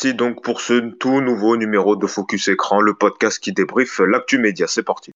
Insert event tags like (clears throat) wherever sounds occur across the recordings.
parti donc pour ce tout nouveau numéro de Focus Écran, le podcast qui débriefe l'actu média. C'est parti.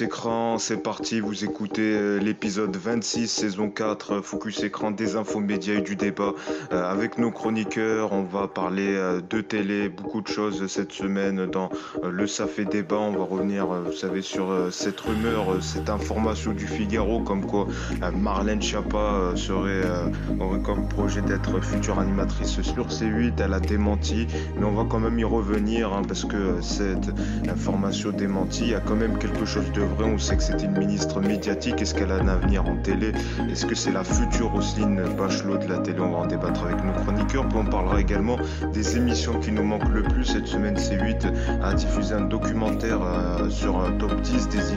Écran, c'est parti, vous écoutez euh, l'épisode 26, saison 4, euh, Focus Écran, des infos médias et du débat. Euh, avec nos chroniqueurs, on va parler de télé, beaucoup de choses cette semaine dans le Ça fait débat. On va revenir, vous savez, sur cette rumeur, cette information du Figaro, comme quoi Marlène Schiappa serait, aurait comme projet d'être future animatrice sur C8. Elle a démenti, mais on va quand même y revenir, hein, parce que cette information démentie, il y a quand même quelque chose de vrai On sait que c'est une ministre médiatique. Est-ce qu'elle a un avenir en télé? Est-ce que c'est la future Roselyne Bachelot de la télé? On va en débattre avec nos chroniqueurs. Puis on parlera également des émissions qui nous manquent le plus. Cette semaine, C8 a diffusé un documentaire euh, sur un top 10 des,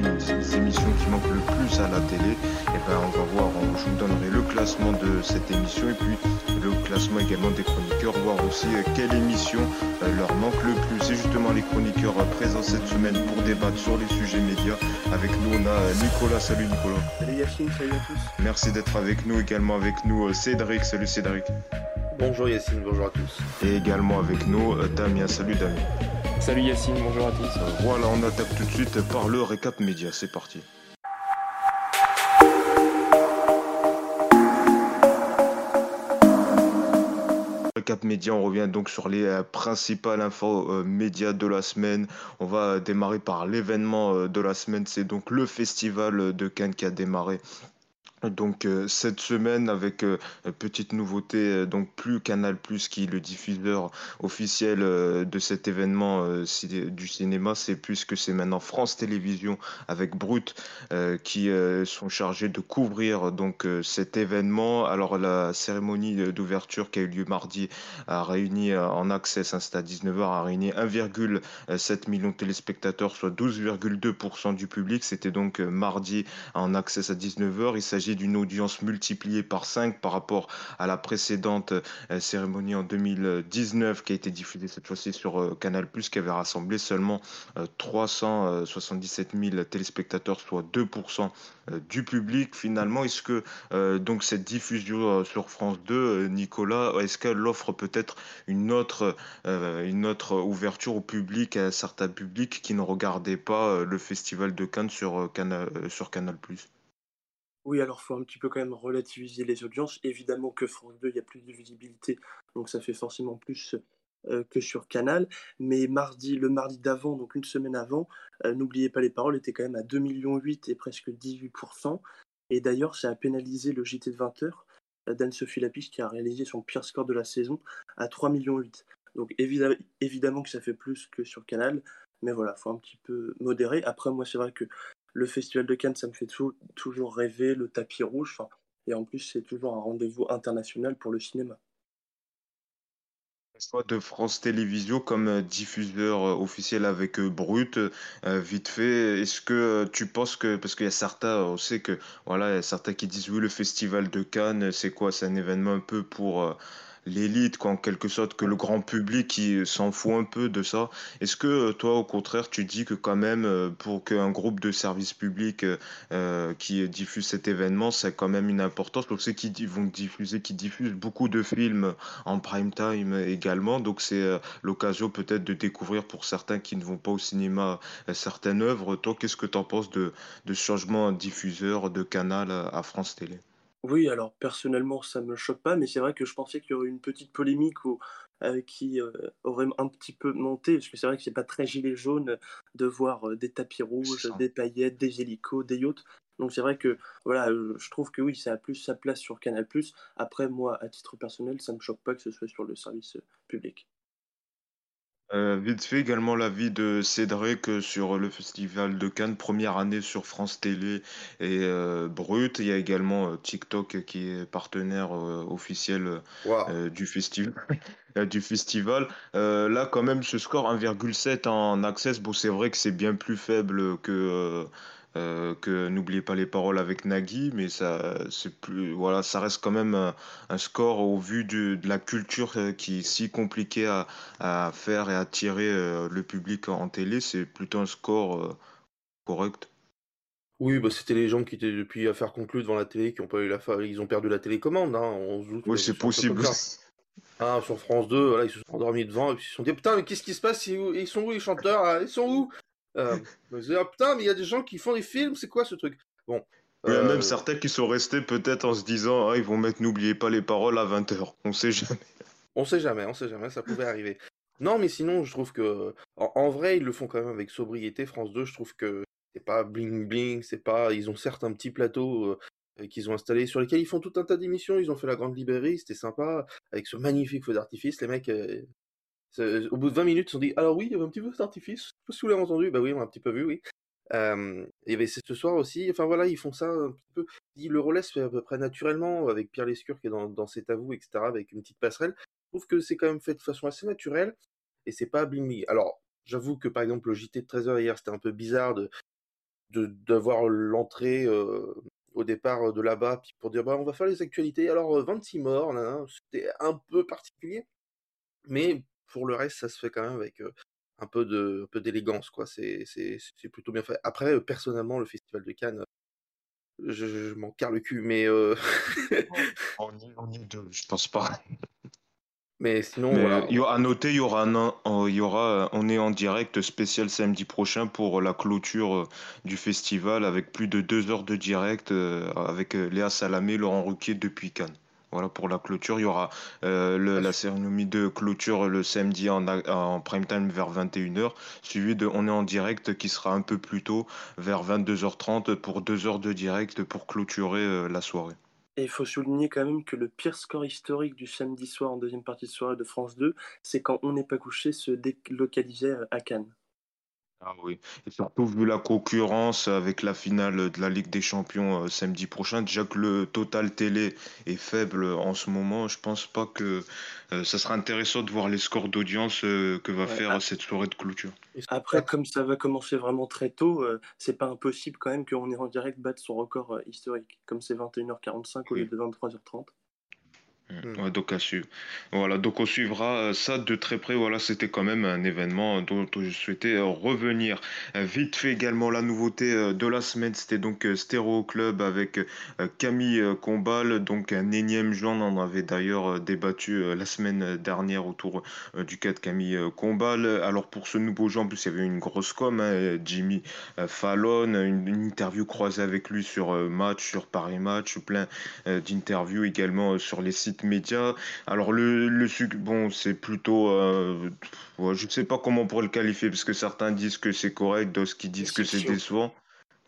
émissions qui manquent le plus à la télé. Et ben, on va voir, je vous donnerai le classement de cette émission et puis le classement également des chroniqueurs, voir aussi euh, quelle émission euh, leur manque le plus. Et justement, les chroniqueurs présents cette semaine pour débattre sur les sujets médias. Avec nous, on a Nicolas. Salut Nicolas. Salut Yacine, salut à tous. Merci d'être avec nous. Également avec nous, euh, Cédric. Salut Cédric. Bonjour Yacine, bonjour à tous. Et également avec nous, euh, Damien. Salut Damien. Salut Yacine, bonjour à tous. Voilà, on attaque tout de suite par le récap média. C'est parti. Cap Média, on revient donc sur les euh, principales infos euh, médias de la semaine. On va démarrer par l'événement euh, de la semaine, c'est donc le festival de Cannes qui a démarré donc euh, cette semaine avec euh, petite nouveauté euh, donc plus Canal Plus qui est le diffuseur officiel de cet événement du cinéma c'est plus que c'est maintenant France Télévisions avec Brut qui sont chargés de couvrir donc cet événement. Alors la cérémonie d'ouverture qui a eu lieu mardi a réuni en accès c'était à 19h a réuni 1,7 million de téléspectateurs soit 12,2% du public. C'était donc mardi en accès à 19h il s'agit d'une audience multipliée par 5 par rapport à la précédente euh, cérémonie en 2019 qui a été diffusée cette fois-ci sur euh, Canal+, qui avait rassemblé seulement 377 euh, 000 téléspectateurs, soit 2% du public. Finalement, est-ce que donc cette diffusion sur France 2, Nicolas, est-ce qu'elle offre peut-être une autre, une autre ouverture au public, à certains publics qui ne regardaient pas le festival de Cannes sur sur Canal+. Oui, alors faut un petit peu quand même relativiser les audiences. Évidemment que France 2, il y a plus de visibilité, donc ça fait forcément plus euh, que sur Canal. Mais mardi, le mardi d'avant, donc une semaine avant, euh, n'oubliez pas les paroles, était quand même à 2,8 millions et presque 18%. Et d'ailleurs, ça a pénalisé le JT de 20h euh, d'Anne-Sophie Lapiche qui a réalisé son pire score de la saison à 3,8 millions. Donc évidemment que ça fait plus que sur Canal, mais voilà, faut un petit peu modérer. Après, moi, c'est vrai que le Festival de Cannes, ça me fait toujours rêver, le tapis rouge. Et en plus, c'est toujours un rendez-vous international pour le cinéma. de France Télévisions comme euh, diffuseur euh, officiel avec euh, Brut, vite fait, est-ce que tu penses que, parce qu'il y a certains, on sait que, voilà, il y a certains qui disent oui, le Festival de Cannes, c'est quoi? C'est un événement un peu pour l'élite, en quelque sorte, que le grand public qui s'en fout un peu de ça. Est-ce que euh, toi, au contraire, tu dis que quand même, euh, pour qu'un groupe de services publics euh, qui diffuse cet événement, c'est quand même une importance? Donc, c'est qu'ils vont diffuser, qui diffusent beaucoup de films en prime time également. Donc, c'est l'occasion peut-être de découvrir pour certains qui ne vont pas au cinéma certaines œuvres. Toi, qu'est-ce que tu en penses de, de changement diffuseur de canal à France Télé? Oui, alors personnellement, ça me choque pas, mais c'est vrai que je pensais qu'il y aurait une petite polémique euh, qui euh, aurait un petit peu monté, parce que c'est vrai que c'est pas très gilet jaune de voir euh, des tapis rouges, des paillettes, des hélicos, des yachts. Donc c'est vrai que voilà, je trouve que oui, ça a plus sa place sur Canal+. Après, moi, à titre personnel, ça me choque pas que ce soit sur le service public. Euh, vite fait également l'avis de Cédric sur le Festival de Cannes, première année sur France Télé et euh, Brut. Il y a également euh, TikTok qui est partenaire euh, officiel Waouh. euh, du festival. (laughs) du festival. Euh, là, quand même, ce score 1,7 en access, bon, c'est vrai que c'est bien plus faible que, euh, euh, que N'oubliez pas les paroles avec Nagui, mais ça, c'est plus, voilà, ça reste quand même un, un score au vu du- de la culture euh, qui est si compliquée à, à faire et attirer euh, le public en télé. C'est plutôt un score euh, correct. Oui, bah, c'était les gens qui étaient depuis affaire conclue devant la télé, qui ont pas eu la fa... ils ont perdu la télécommande, hein, on se doute Oui, c'est possible. Hein, sur France 2, voilà, ils se sont endormis devant et puis ils se sont dit putain mais qu'est-ce qui se passe? Ils sont où? Les chanteurs? Ils sont où? Euh, Ah, putain mais il y a des gens qui font des films, c'est quoi ce truc? Bon, Il y a même euh, certains qui sont restés peut-être en se disant, ah, ils vont mettre N'oubliez pas les paroles à 20h. On sait jamais. on sait jamais, on sait jamais, ça pouvait arriver. Non mais sinon je trouve que en, en vrai ils le font quand même avec sobriété. France 2, je trouve que c'est pas bling bling, c'est pas. Ils ont certes un petit plateau euh, qu'ils ont installé sur lesquels ils font tout un tas d'émissions. Ils ont fait la Grande Librairie, c'était sympa avec ce magnifique feu d'artifice. Les mecs euh, Au bout de 20 minutes, ils se sont dit Alors oui, il y avait un petit peu d'artifice. Je sais pas si vous l'avez entendu. Bah oui, on l'a un petit peu vu, oui. Euh, il y avait ce soir aussi. Enfin voilà, ils font ça un petit peu. Dit, Le fait à peu près naturellement avec Pierre Lescure qui est dans, dans C'est à vous, etc. Avec une petite passerelle. Je trouve que c'est quand même fait de façon assez naturelle et c'est pas bling. Alors, j'avoue que par exemple, le JT de 13h hier, c'était un peu bizarre de d'avoir l'entrée euh, au départ de là-bas pour dire bah on va faire les actualités. Alors euh, 26 morts, nan, nan. c'était un peu particulier. Mais pour le reste, ça se fait quand même avec un peu de, un peu d'élégance, quoi. C'est, c'est, c'est plutôt bien fait. Après, personnellement, le Festival de Cannes, je, je m'en carre le cul, mais, euh, On y, on y est deux, je pense pas. mais sinon, Mais voilà. il y aura- à noter, il y aura un, euh, y aura, on est en direct spécial samedi prochain pour la clôture du festival avec plus de deux heures de direct euh, avec Léa Salamé, Laurent Ruquier depuis Cannes. Voilà pour la clôture. Il y aura euh, la cérémonie de clôture le samedi en prime time vers 21h, suivi de On est en direct qui sera un peu plus tôt vers 22h30 pour deux heures de direct pour clôturer euh, la soirée. Et il faut souligner quand même que le pire score historique du samedi soir en deuxième partie de soirée de France 2, c'est quand On n'est pas couché se délocalisait à Cannes. Ah oui, et surtout vu la concurrence avec la finale de la Ligue des Champions euh, samedi prochain, déjà que le total télé est faible en ce moment, je pense pas que euh, ça sera intéressant de voir les scores d'audience euh, que va Ouais, faire cette soirée de clôture. Après, comme ça va commencer vraiment très tôt, euh, c'est pas impossible quand même qu'on est en direct batte son record euh, historique, comme c'est 21h45 au lieu de 23h30. Hmm. Ouais, donc à suivre. Voilà, donc on suivra euh, ça de très près. Voilà, c'était quand même un événement dont, je souhaitais euh, revenir. Euh, vite fait également la nouveauté de la semaine, c'était donc Stéréo Club avec Camille Combal, donc un énième joint. On en avait d'ailleurs débattu la semaine dernière autour du cas de Camille Combal. Alors pour ce nouveau genre, en plus il y avait une grosse com, hein, Jimmy Fallon, une, une interview croisée avec lui sur Match, sur Paris Match, plein d'interviews également sur les sites médias. Alors le, le bon, c'est plutôt, euh, je ne sais pas comment on pourrait le qualifier parce que certains disent que c'est correct, d'autres qui disent que c'est décevant.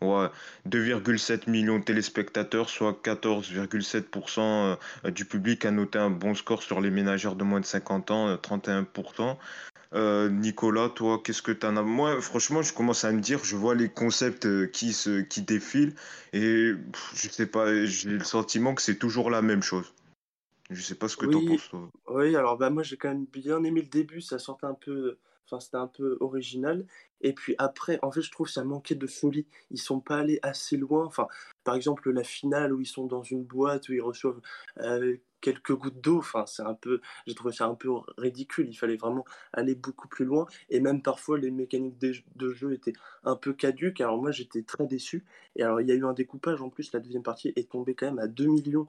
Ouais, 2,7 millions de téléspectateurs, soit 14,7% euh, du public a noté un bon score sur les ménagères de moins de 50 ans, euh, 31%. Euh, Nicolas, toi, qu'est-ce que t'en as? Moi, franchement, je commence à me dire, je vois les concepts qui se, qui défilent et je sais pas, j'ai le sentiment que c'est toujours la même chose. Je sais pas ce que t'en Oui, penses, toi. oui, alors bah moi j'ai quand même bien aimé le début, ça sortait un peu, enfin c'était un peu original. Et puis après, en fait, je trouve que ça manquait de folie. Ils sont pas allés assez loin. Enfin, par exemple, la finale où ils sont dans une boîte où ils reçoivent euh, quelques gouttes d'eau. Enfin, c'est un peu, j'ai trouvé ça un peu ridicule. Il fallait vraiment aller beaucoup plus loin. Et même parfois, les mécaniques de jeu étaient un peu caduques. Alors moi, j'étais très déçu. Et alors, il y a eu un découpage en plus. La deuxième partie est tombée quand même à 2 millions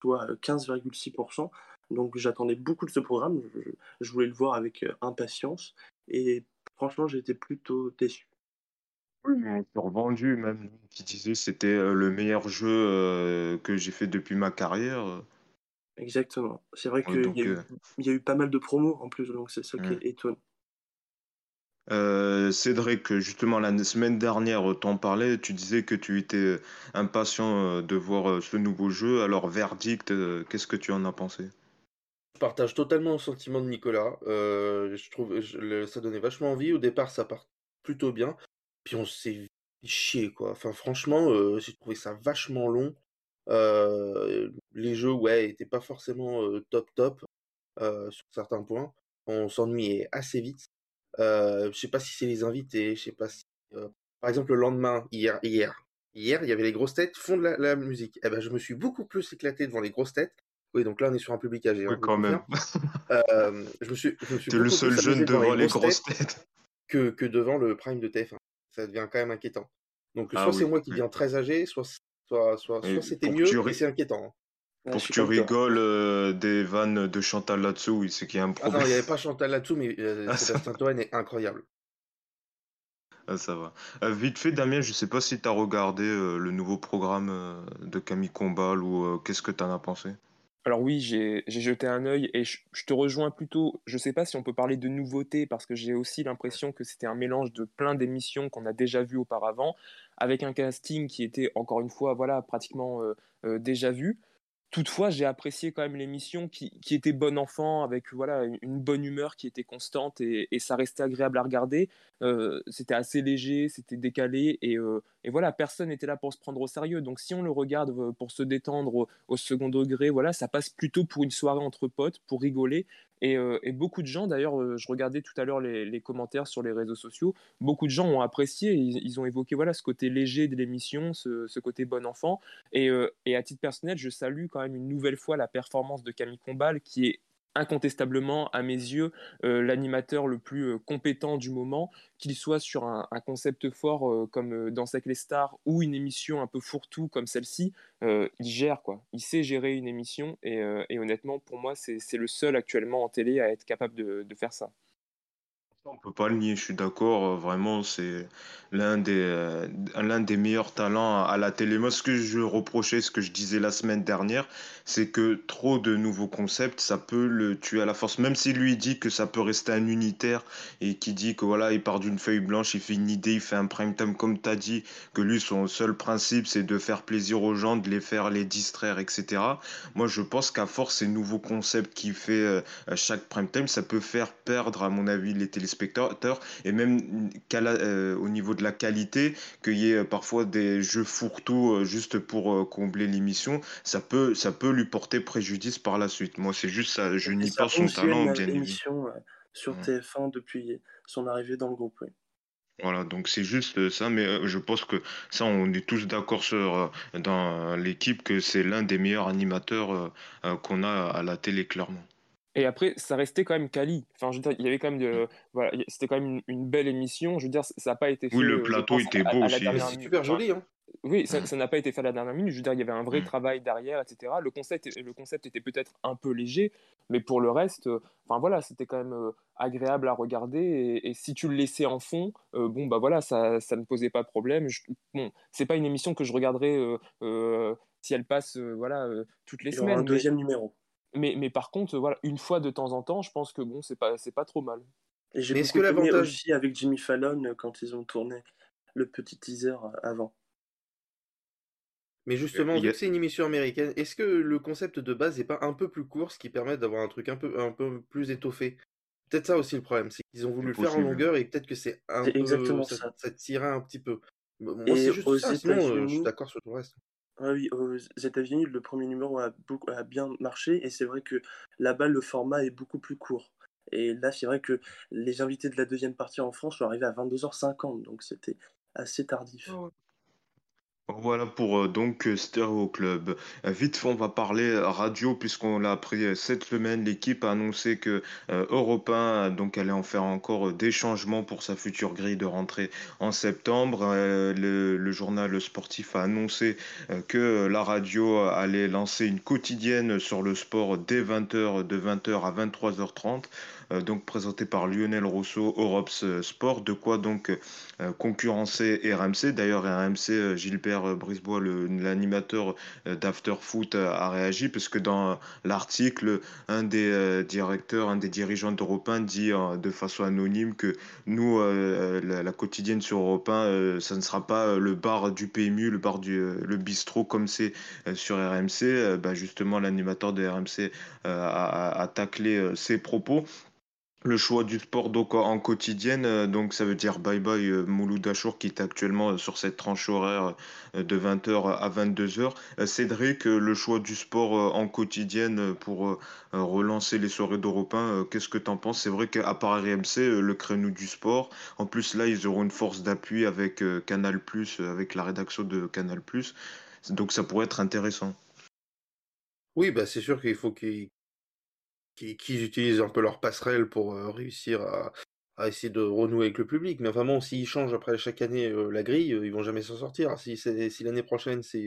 soit 15,6%. Donc j'attendais beaucoup de ce programme, je, je voulais le voir avec euh, impatience et franchement été plutôt déçu. Oui, mais survendu, même qui disait c'était euh, le meilleur jeu euh, que j'ai fait depuis ma carrière. Exactement. C'est vrai Ouais, qu'il y, a eu- euh, il y a eu pas mal de promos en plus, donc c'est ça qui est étonnant. Euh, Cédric, justement, la semaine dernière, t'en parlais, tu disais que tu étais impatient euh, de voir euh, ce nouveau jeu. Alors, verdict, euh, qu'est-ce que tu en as pensé? Je partage totalement le sentiment de Nicolas. je trouve ça donnait vachement envie. Au départ, ça part plutôt bien. Puis on s'est chier, quoi. Enfin, franchement, j'ai trouvé ça vachement long. les jeux, ouais, étaient pas forcément top top sur certains points. On s'ennuyait assez vite. Je sais pas si c'est les invités, je sais pas si. par exemple, le lendemain, hier, hier, hier, il y avait les grosses têtes fond de la, musique. Eh ben, je me suis beaucoup plus éclaté devant les grosses têtes. Oui, donc là, on est sur un public âgé. Hein, oui, quand même. je me suis. T'es le seul jeune devant les grosses têtes. Que, que devant le prime de TF1. Ça devient quand même inquiétant. Donc, ah soit c'est moi qui deviens très âgé, soit, soit, soit, soit c'était mieux, mais c'est inquiétant. Pour que tu rigoles euh, des vannes de Chantal là-dessous, c'est qu'il y a un problème. Ah non, il n'y avait pas Chantal là-dessous, mais euh, ah, Sébastien Toen est incroyable. Ah, ça va. Euh, vite fait, Damien, je sais pas si tu as regardé le nouveau programme de Camille Combal ou qu'est-ce que tu en as pensé? Alors oui, j'ai jeté un œil et je, te rejoins plutôt, je ne sais pas si on peut parler de nouveauté parce que j'ai aussi l'impression que c'était un mélange de plein d'émissions qu'on a déjà vues auparavant, avec un casting qui était encore une fois voilà pratiquement euh, euh, déjà vu. Toutefois, j'ai apprécié quand même l'émission qui, était bon enfant, avec voilà une bonne humeur qui était constante et, ça restait agréable à regarder. Euh, c'était assez léger, c'était décalé et, euh, et, voilà, personne n'était là pour se prendre au sérieux. Donc si on le regarde euh, pour se détendre au, second degré, voilà, ça passe plutôt pour une soirée entre potes, pour rigoler. Et, et beaucoup de gens, d'ailleurs, je regardais tout à l'heure les, commentaires sur les réseaux sociaux, beaucoup de gens ont apprécié, ils, ont évoqué voilà ce côté léger de l'émission, ce, côté bon enfant. Et, et à titre personnel, je salue quand même une nouvelle fois la performance de Camille Combal, qui est incontestablement, à mes yeux, euh, l'animateur le plus euh, compétent du moment, qu'il soit sur un, concept fort euh, comme Dans avec les stars ou une émission un peu fourre-tout comme celle-ci, il gère quoi. Il sait gérer une émission et, honnêtement, pour moi, c'est le seul actuellement en télé à être capable de faire ça. On peut pas le nier, je suis d'accord. Euh, vraiment, c'est l'un des, euh, des meilleurs talents à la télé. Moi, ce que je reprochais, ce que je disais la semaine dernière, c'est que trop de nouveaux concepts, ça peut le tuer à la force. Même si lui dit que ça peut rester un unitaire et qui dit que voilà, il part d'une feuille blanche, il fait une idée, il fait un prime time, comme tu as dit, que lui, son seul principe, c'est de faire plaisir aux gens, de les faire les distraire, etc. Moi, je pense qu'à force, ces nouveaux concepts qu'il fait euh, chaque prime time, ça peut faire perdre, à mon avis, les téléspectateurs spectateurs et même euh, au niveau de la qualité, qu'il y ait parfois des jeux fourre-tout euh, juste pour euh, combler l'émission, ça peut, ça peut lui porter préjudice par la suite. Moi, c'est juste ça, je nie pas son talent, bien émission sur TF1 depuis son arrivée dans le groupe. Voilà, donc c'est juste ça, mais je pense que ça, on est tous d'accord sur dans l'équipe que c'est l'un des meilleurs animateurs qu'on a à la télé, clairement. Et après, ça restait quand même quali. Enfin, je veux dire, il y avait quand même de, voilà, c'était quand même une, belle émission. Je veux dire, ça n'a pas été fait. Oui, le euh, plateau était beau aussi. C'est super joli, hein. Oui, (laughs) ça n'a pas été fait à la dernière minute. Je veux dire, il y avait un vrai mm. travail derrière, etc. Le concept, le concept était peut-être un peu léger, mais pour le reste, euh, enfin voilà, c'était quand même euh, agréable à regarder. Et, si tu le laissais en fond, bon bah voilà, ça, ça ne posait pas de problème. Je, bon, c'est pas une émission que je regarderais si elle passe, voilà, toutes les semaines. Un deuxième numéro. Mais, mais par contre, voilà, une fois de temps en temps, je pense que bon, c'est pas, c'est pas trop mal. Et j'ai beaucoup aimé aussi avec Jimmy Fallon euh, quand ils ont tourné le petit teaser euh, avant. Mais justement, vu que c'est une émission américaine, est-ce que le concept de base n'est pas un peu plus court, ce qui permet d'avoir un truc un peu, un peu plus étoffé? Peut-être ça aussi le problème, c'est qu'ils ont voulu le faire en longueur et peut-être que c'est un peu. Exactement ça, ça. tirait un petit peu. Moi, c'est juste ça, sinon, euh, je suis d'accord sur tout le reste. Ah oui, aux États-Unis, le premier numéro a, beaucoup, bien marché et c'est vrai que là-bas, le format est beaucoup plus court. Et là, c'est vrai que les invités de la deuxième partie en France sont arrivés à 22h50, donc c'était assez tardif. Oh, voilà pour euh, donc euh, Stereo Club. Euh, vite on va parler radio puisqu'on l'a appris cette semaine. L'équipe a annoncé que 1 donc allait en faire encore des changements pour sa future grille de rentrée en septembre. le, journal sportif a annoncé que la radio allait lancer une quotidienne sur le sport dès 20h de 20h à 23h30 donc présenté par Lionel Rousseau, Europe Sport, de quoi donc concurrencer RMC. D'ailleurs, RMC, Gilbert Brisbois, l'animateur d'After Foot, a réagi, parce que dans l'article, un des directeurs, un des dirigeants d'Europe 1 dit de façon anonyme que nous, la, quotidienne sur Europe 1, ça ne sera pas le bar du PMU, le bar du bistrot comme c'est sur RMC. Bah, justement, l'animateur de RMC a, a, taclé ses propos le choix du sport donc en quotidienne, euh, donc ça veut dire bye bye euh, Mouloud qui est actuellement euh, sur cette tranche horaire de 20h à 22h. Cédric, le choix du sport en quotidienne pour relancer les soirées d'Europe 1, qu'est-ce que tu en penses? C'est vrai qu'à part RMC, le créneau du sport, en plus là ils auront une force d'appui avec Canal+, avec la rédaction de Canal+, donc ça pourrait être intéressant. Oui, bah c'est sûr qu'il faut qu'ils qui, utilisent un peu leur passerelle pour euh, réussir à, essayer de renouer avec le public. Mais vraiment, s'ils changent après chaque année euh, la grille, euh, ils vont jamais s'en sortir. Si, l'année prochaine c'est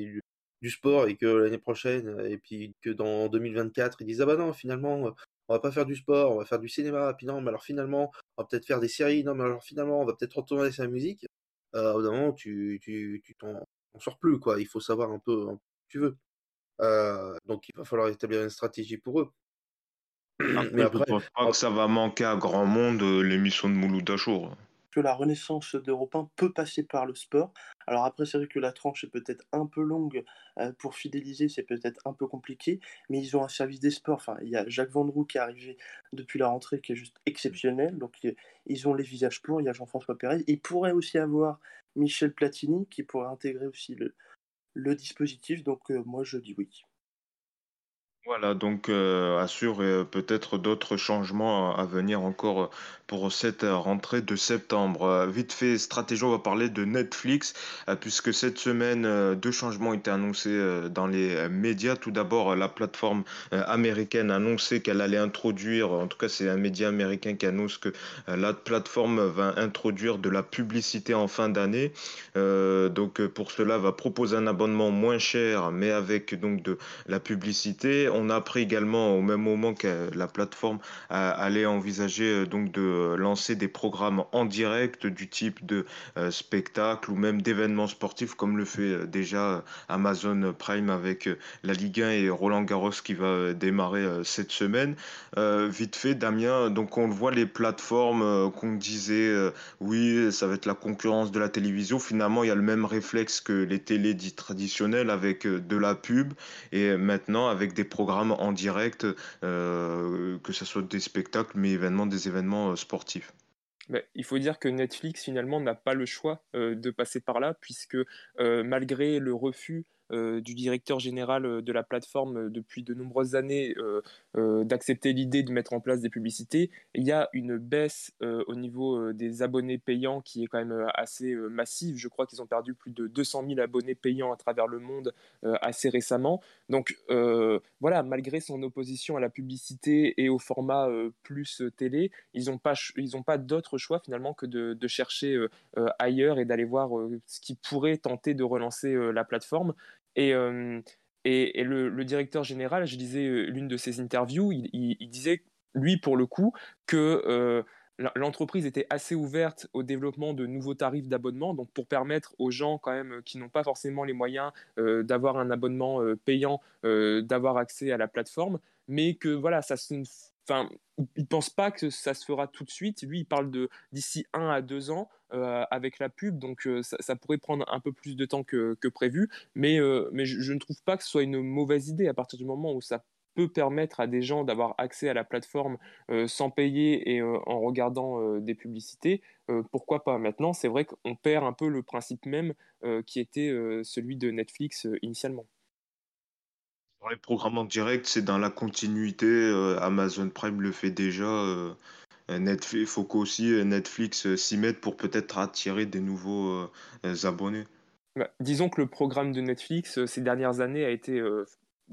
du, sport et que l'année prochaine, et puis que dans 2024, ils disent Ah bah non, finalement, on va pas faire du sport, on va faire du cinéma. Puis non, mais alors finalement, on va peut-être faire des séries. Non, mais alors finalement, on va peut-être retourner sur la musique. Euh, au moment, tu tu t'en sors plus, quoi. Il faut savoir un peu, un tu veux. donc il va falloir établir une stratégie pour eux. Mais après, je pense pas que ça va manquer à grand monde euh, l'émission de Mouloud Achour. Que la renaissance d'Europe 1 peut passer par le sport. Alors après, c'est vrai que la tranche est peut-être un peu longue euh, pour fidéliser, c'est peut-être un peu compliqué, mais ils ont un service des sports. Enfin, il y a Jacques Vendroux qui est arrivé depuis la rentrée, qui est juste exceptionnel. Donc ils ont les visages pour. Il y a Jean-François Pérez. Il pourrait aussi avoir Michel Platini qui pourrait intégrer aussi le, le dispositif. Donc euh, moi, je dis oui. Voilà, donc euh, assure peut-être d'autres changements à venir encore pour cette rentrée de septembre. Euh, vite fait, stratégie, on va parler de Netflix, euh, puisque cette semaine, deux changements ont été annoncés dans les médias. Tout d'abord, la plateforme américaine a annoncé qu'elle allait introduire, en tout cas c'est un média américain qui annonce que la plateforme va introduire de la publicité en fin d'année. donc pour cela, va proposer un abonnement moins cher, mais avec donc de la publicité on a appris également au même moment que la plateforme allait envisager euh, donc de lancer des programmes en direct du type de euh, spectacle ou même d'événements sportifs comme le fait euh, déjà Amazon Prime avec la Ligue 1 et Roland Garros qui va démarrer cette semaine. vite fait, Damien, donc on le voit les plateformes qu'on disait oui, ça va être la concurrence de la télévision. Finalement, il y a le même réflexe que les télés traditionnelles avec de la pub et maintenant avec des programmes en direct, euh, que ce soit des spectacles, mais événements, des événements euh, sportifs. Il faut dire que Netflix finalement n'a pas le choix euh, de passer par là, puisque malgré le refus du directeur général euh, de la plateforme euh, depuis de nombreuses années d'accepter l'idée de mettre en place des publicités. Il y a une baisse au niveau des abonnés payants qui est quand même assez massive. Je crois qu'ils ont perdu plus de 200 000 abonnés payants à travers le monde assez récemment. Donc voilà, malgré son opposition à la publicité et au format plus télé, ils n'ont pas, pas d'autre choix finalement que de chercher ailleurs et d'aller voir ce qui pourrait tenter de relancer la plateforme. Et, et, le, directeur général, je disais l'une de ses interviews, il, disait, lui, pour le coup, que l'entreprise était assez ouverte au développement de nouveaux tarifs d'abonnement, donc pour permettre aux gens quand même qui n'ont pas forcément les moyens d'avoir un abonnement payant, d'avoir accès à la plateforme, mais que voilà, ça Enfin, il pense pas que ça se fera tout de suite. Lui, il parle de d'ici un à deux ans euh, avec la pub, donc euh, ça, pourrait prendre un peu plus de temps que, prévu. Euh, mais je, ne trouve pas que ce soit une mauvaise idée à partir du moment où ça peut permettre à des gens d'avoir accès à la plateforme sans payer et en regardant des publicités. pourquoi pas? Maintenant, c'est vrai qu'on perd un peu le principe même qui était celui de Netflix initialement les programmes en direct, c'est dans la continuité. Euh, Amazon Prime le fait déjà. Euh, Netflix, il faut qu'aussi euh, Netflix s'y mette pour peut-être attirer des nouveaux abonnés. Bah, disons que le programme de Netflix ces dernières années a été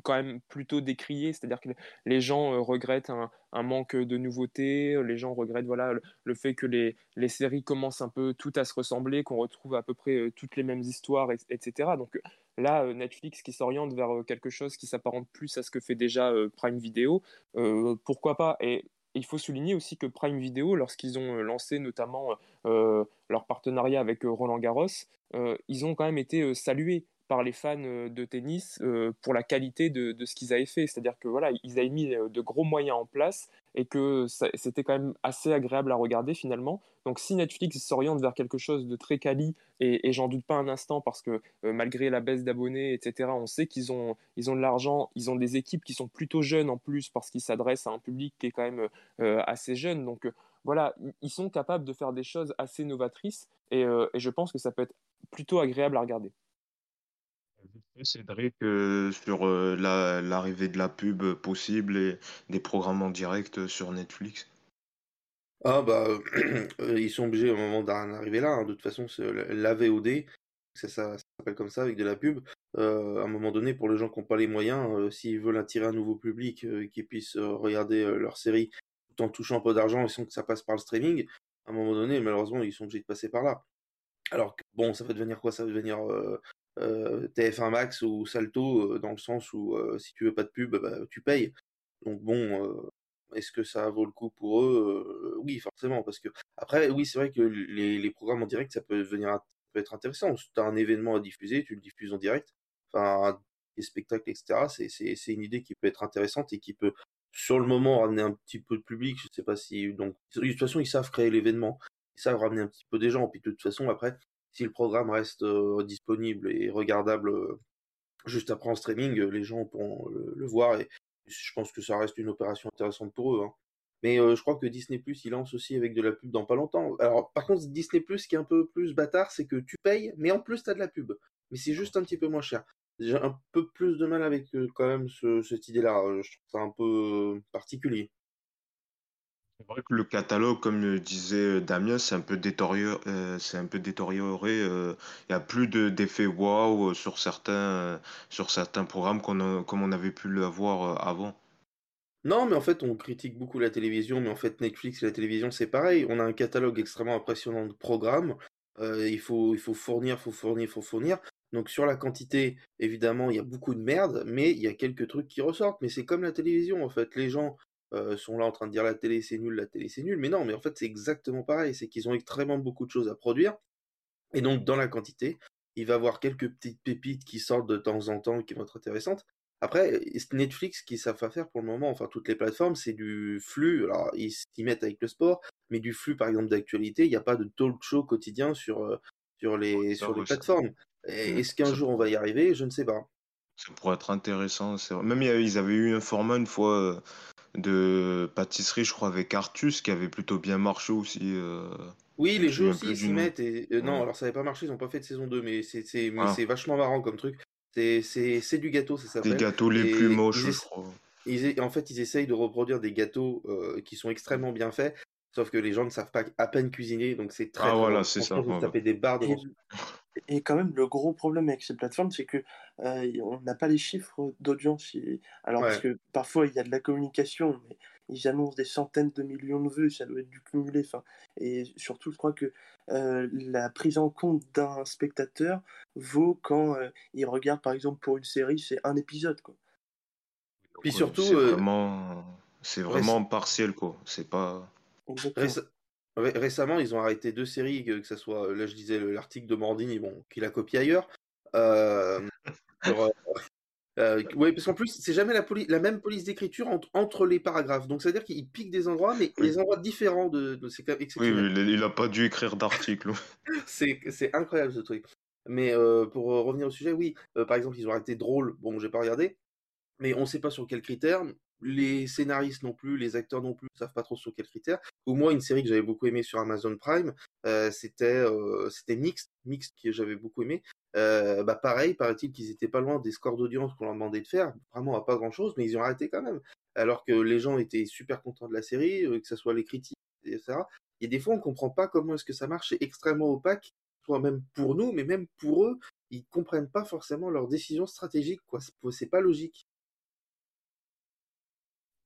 quand même plutôt décrié, c'est-à-dire que les gens regrettent un, manque de nouveautés, les gens regrettent voilà, le, fait que les, séries commencent un peu toutes à se ressembler, qu'on retrouve à peu près toutes les mêmes histoires, etc. Donc Là, euh, Netflix qui s'oriente vers euh, quelque chose qui s'apparente plus à ce que fait déjà euh, Prime Video, pourquoi pas? Et, il faut souligner aussi que Prime Video, lorsqu'ils ont lancé notamment leur partenariat avec Roland Garros, ils ont quand même été salués par les fans de tennis pour la qualité de, de ce qu'ils avaient fait. C'est-à-dire que voilà, ils avaient mis de gros moyens en place et que c'était quand même assez agréable à regarder finalement. Donc si Netflix s'oriente vers quelque chose de très quali, et, j'en doute pas un instant parce que euh, malgré la baisse d'abonnés, etc., on sait qu'ils ont, ils ont de l'argent, ils ont des équipes qui sont plutôt jeunes en plus parce qu'ils s'adressent à un public qui est quand même euh, assez jeune. Donc euh, voilà, ils sont capables de faire des choses assez novatrices et, et je pense que ça peut être plutôt agréable à regarder. Cédric, sur l'arrivée de la pub possible et des programmes en direct sur Netflix? Ah bah (clears throat) ils sont obligés au moment d'en arriver là. Hein. De toute façon, c'est la VOD, ça, ça, s'appelle comme ça avec de la pub. à un moment donné, pour les gens qui n'ont pas les moyens, s'ils veulent attirer un nouveau public, qui puisse regarder leur série tout en touchant un peu d'argent et sans que ça passe par le streaming, à un moment donné, malheureusement, ils sont obligés de passer par là. Alors que bon, ça va devenir quoi? Ça va devenir euh, TF1 Max ou Salto, euh, dans le sens où euh, si tu veux pas de pub, bah, tu payes. Donc bon, est-ce que ça vaut le coup pour eux Oui, forcément, parce que après, oui, c'est vrai que les, programmes en direct, ça peut devenir peut être intéressant. Si tu as un événement à diffuser, tu le diffuses en direct. Enfin, des spectacles, etc. C'est une idée qui peut être intéressante et qui peut, sur le moment, ramener un petit peu de public. Je sais pas si. Donc, de toute façon, ils savent créer l'événement. Ils savent ramener un petit peu des gens. Puis de toute façon, après, si le programme reste euh, disponible et regardable euh, juste après en streaming, euh, les gens pourront le, voir et je pense que ça reste une opération intéressante pour eux. Hein. Mais je crois que Disney Plus, il lance aussi avec de la pub dans pas longtemps. Alors, par contre, Disney Plus, ce qui est un peu plus bâtard, c'est que tu payes, mais en plus, tu as de la pub. Mais c'est juste un petit peu moins cher. J'ai un peu plus de mal avec quand même cette idée-là. Je trouve ça un peu particulier. Vrai que le catalogue, comme disait Damien, c'est un peu détérioré. Euh, détérioré. euh, Il y a plus de d'effets waouh sur certains, programmes qu'on comme on avait pu l'avoir euh, avant. Non, mais en fait, on critique beaucoup la télévision, mais en fait, Netflix et la télévision, c'est pareil. On a un catalogue extrêmement impressionnant de programmes. Euh, il faut, il faut fournir, il faut fournir, il faut fournir. Donc sur la quantité, évidemment, il y a beaucoup de merde, mais il y a quelques trucs qui ressortent. Mais c'est comme la télévision, en fait. Les gens euh, sont là en train de dire la télé c'est nul, la télé c'est nul, mais non, mais en fait c'est exactement pareil, c'est qu'ils ont extrêmement beaucoup de choses à produire, et donc dans la quantité, il va y avoir quelques petites pépites qui sortent de temps en temps qui vont être intéressantes. Après, Netflix, qui savent faire pour le moment, enfin toutes les plateformes, c'est du flux, alors ils s'y mettent avec le sport, mais du flux par exemple d'actualité, il n'y a pas de talk show quotidien sur, euh, sur les, sur les plateformes. Mmh. Est-ce qu'un jour on va y arriver? Je ne sais pas. Ça pourrait être intéressant. Même ils avaient eu un format une fois euh, de pâtisserie, je crois, avec Artus, qui avait plutôt bien marché aussi. Euh, oui, les jeux aussi, ils s'y mettent. Et, euh, Non, alors ça n'avait pas marché, ils n'ont pas fait de saison 2, mais c'est ah. vachement marrant comme truc. C'est du gâteau, ça s'appelle. Des gâteaux les plus moches, je crois. en fait, ils essayent de reproduire des gâteaux euh, qui sont extrêmement bien faits, sauf que les gens ne savent pas à peine cuisiner, donc c'est très. Ah voilà, c'est ça. taper des barres devant. Et quand même, le gros problème avec ces plateformes, c'est que euh, on n'a pas les chiffres d'audience. Alors, parce que parfois, il y a de la communication, mais ils annoncent des centaines de millions de vues, ça doit être du cumulé. Enfin, et surtout, je crois que euh, la prise en compte d'un spectateur vaut quand euh, il regarde, par exemple, pour une série, c'est un épisode. Quoi. Puis surtout, c'est vraiment, c'est vraiment partiel, quoi. C'est pas. Récemment, ils ont arrêté deux séries, que, ce soit, là je disais l'article de Mordini, bon, qu'il a copié ailleurs. Euh, (laughs) euh, euh, oui, parce qu'en plus, c'est jamais la, la même police d'écriture entre, les paragraphes. Donc, c'est-à-dire qu'il pique des endroits, mais des endroits différents de. de oui, il n'a pas dû écrire d'article. (laughs) c'est incroyable ce truc. Mais pour revenir au sujet, oui, par exemple, ils ont arrêté Drôle. Bon, j'ai pas regardé, mais on ne sait pas sur quels critères les scénaristes non plus, les acteurs non plus, ne savent pas trop sur quels critères. Ou moi, une série que j'avais beaucoup aimée sur Amazon Prime, euh, c'était euh, c'était que j'avais beaucoup aimé. Euh, bah pareil, paraît-il qu'ils étaient pas loin des scores d'audience qu'on leur demandait de faire, vraiment pas grand chose, mais ils ont arrêté quand même. Alors que les gens étaient super contents de la série, que ce soit les critiques, etc. Et des fois, on comprend pas comment est-ce que ça marche, c'est extrêmement opaque, soit même pour nous, mais même pour eux, ils comprennent pas forcément leurs décisions stratégiques, quoi. C'est pas logique.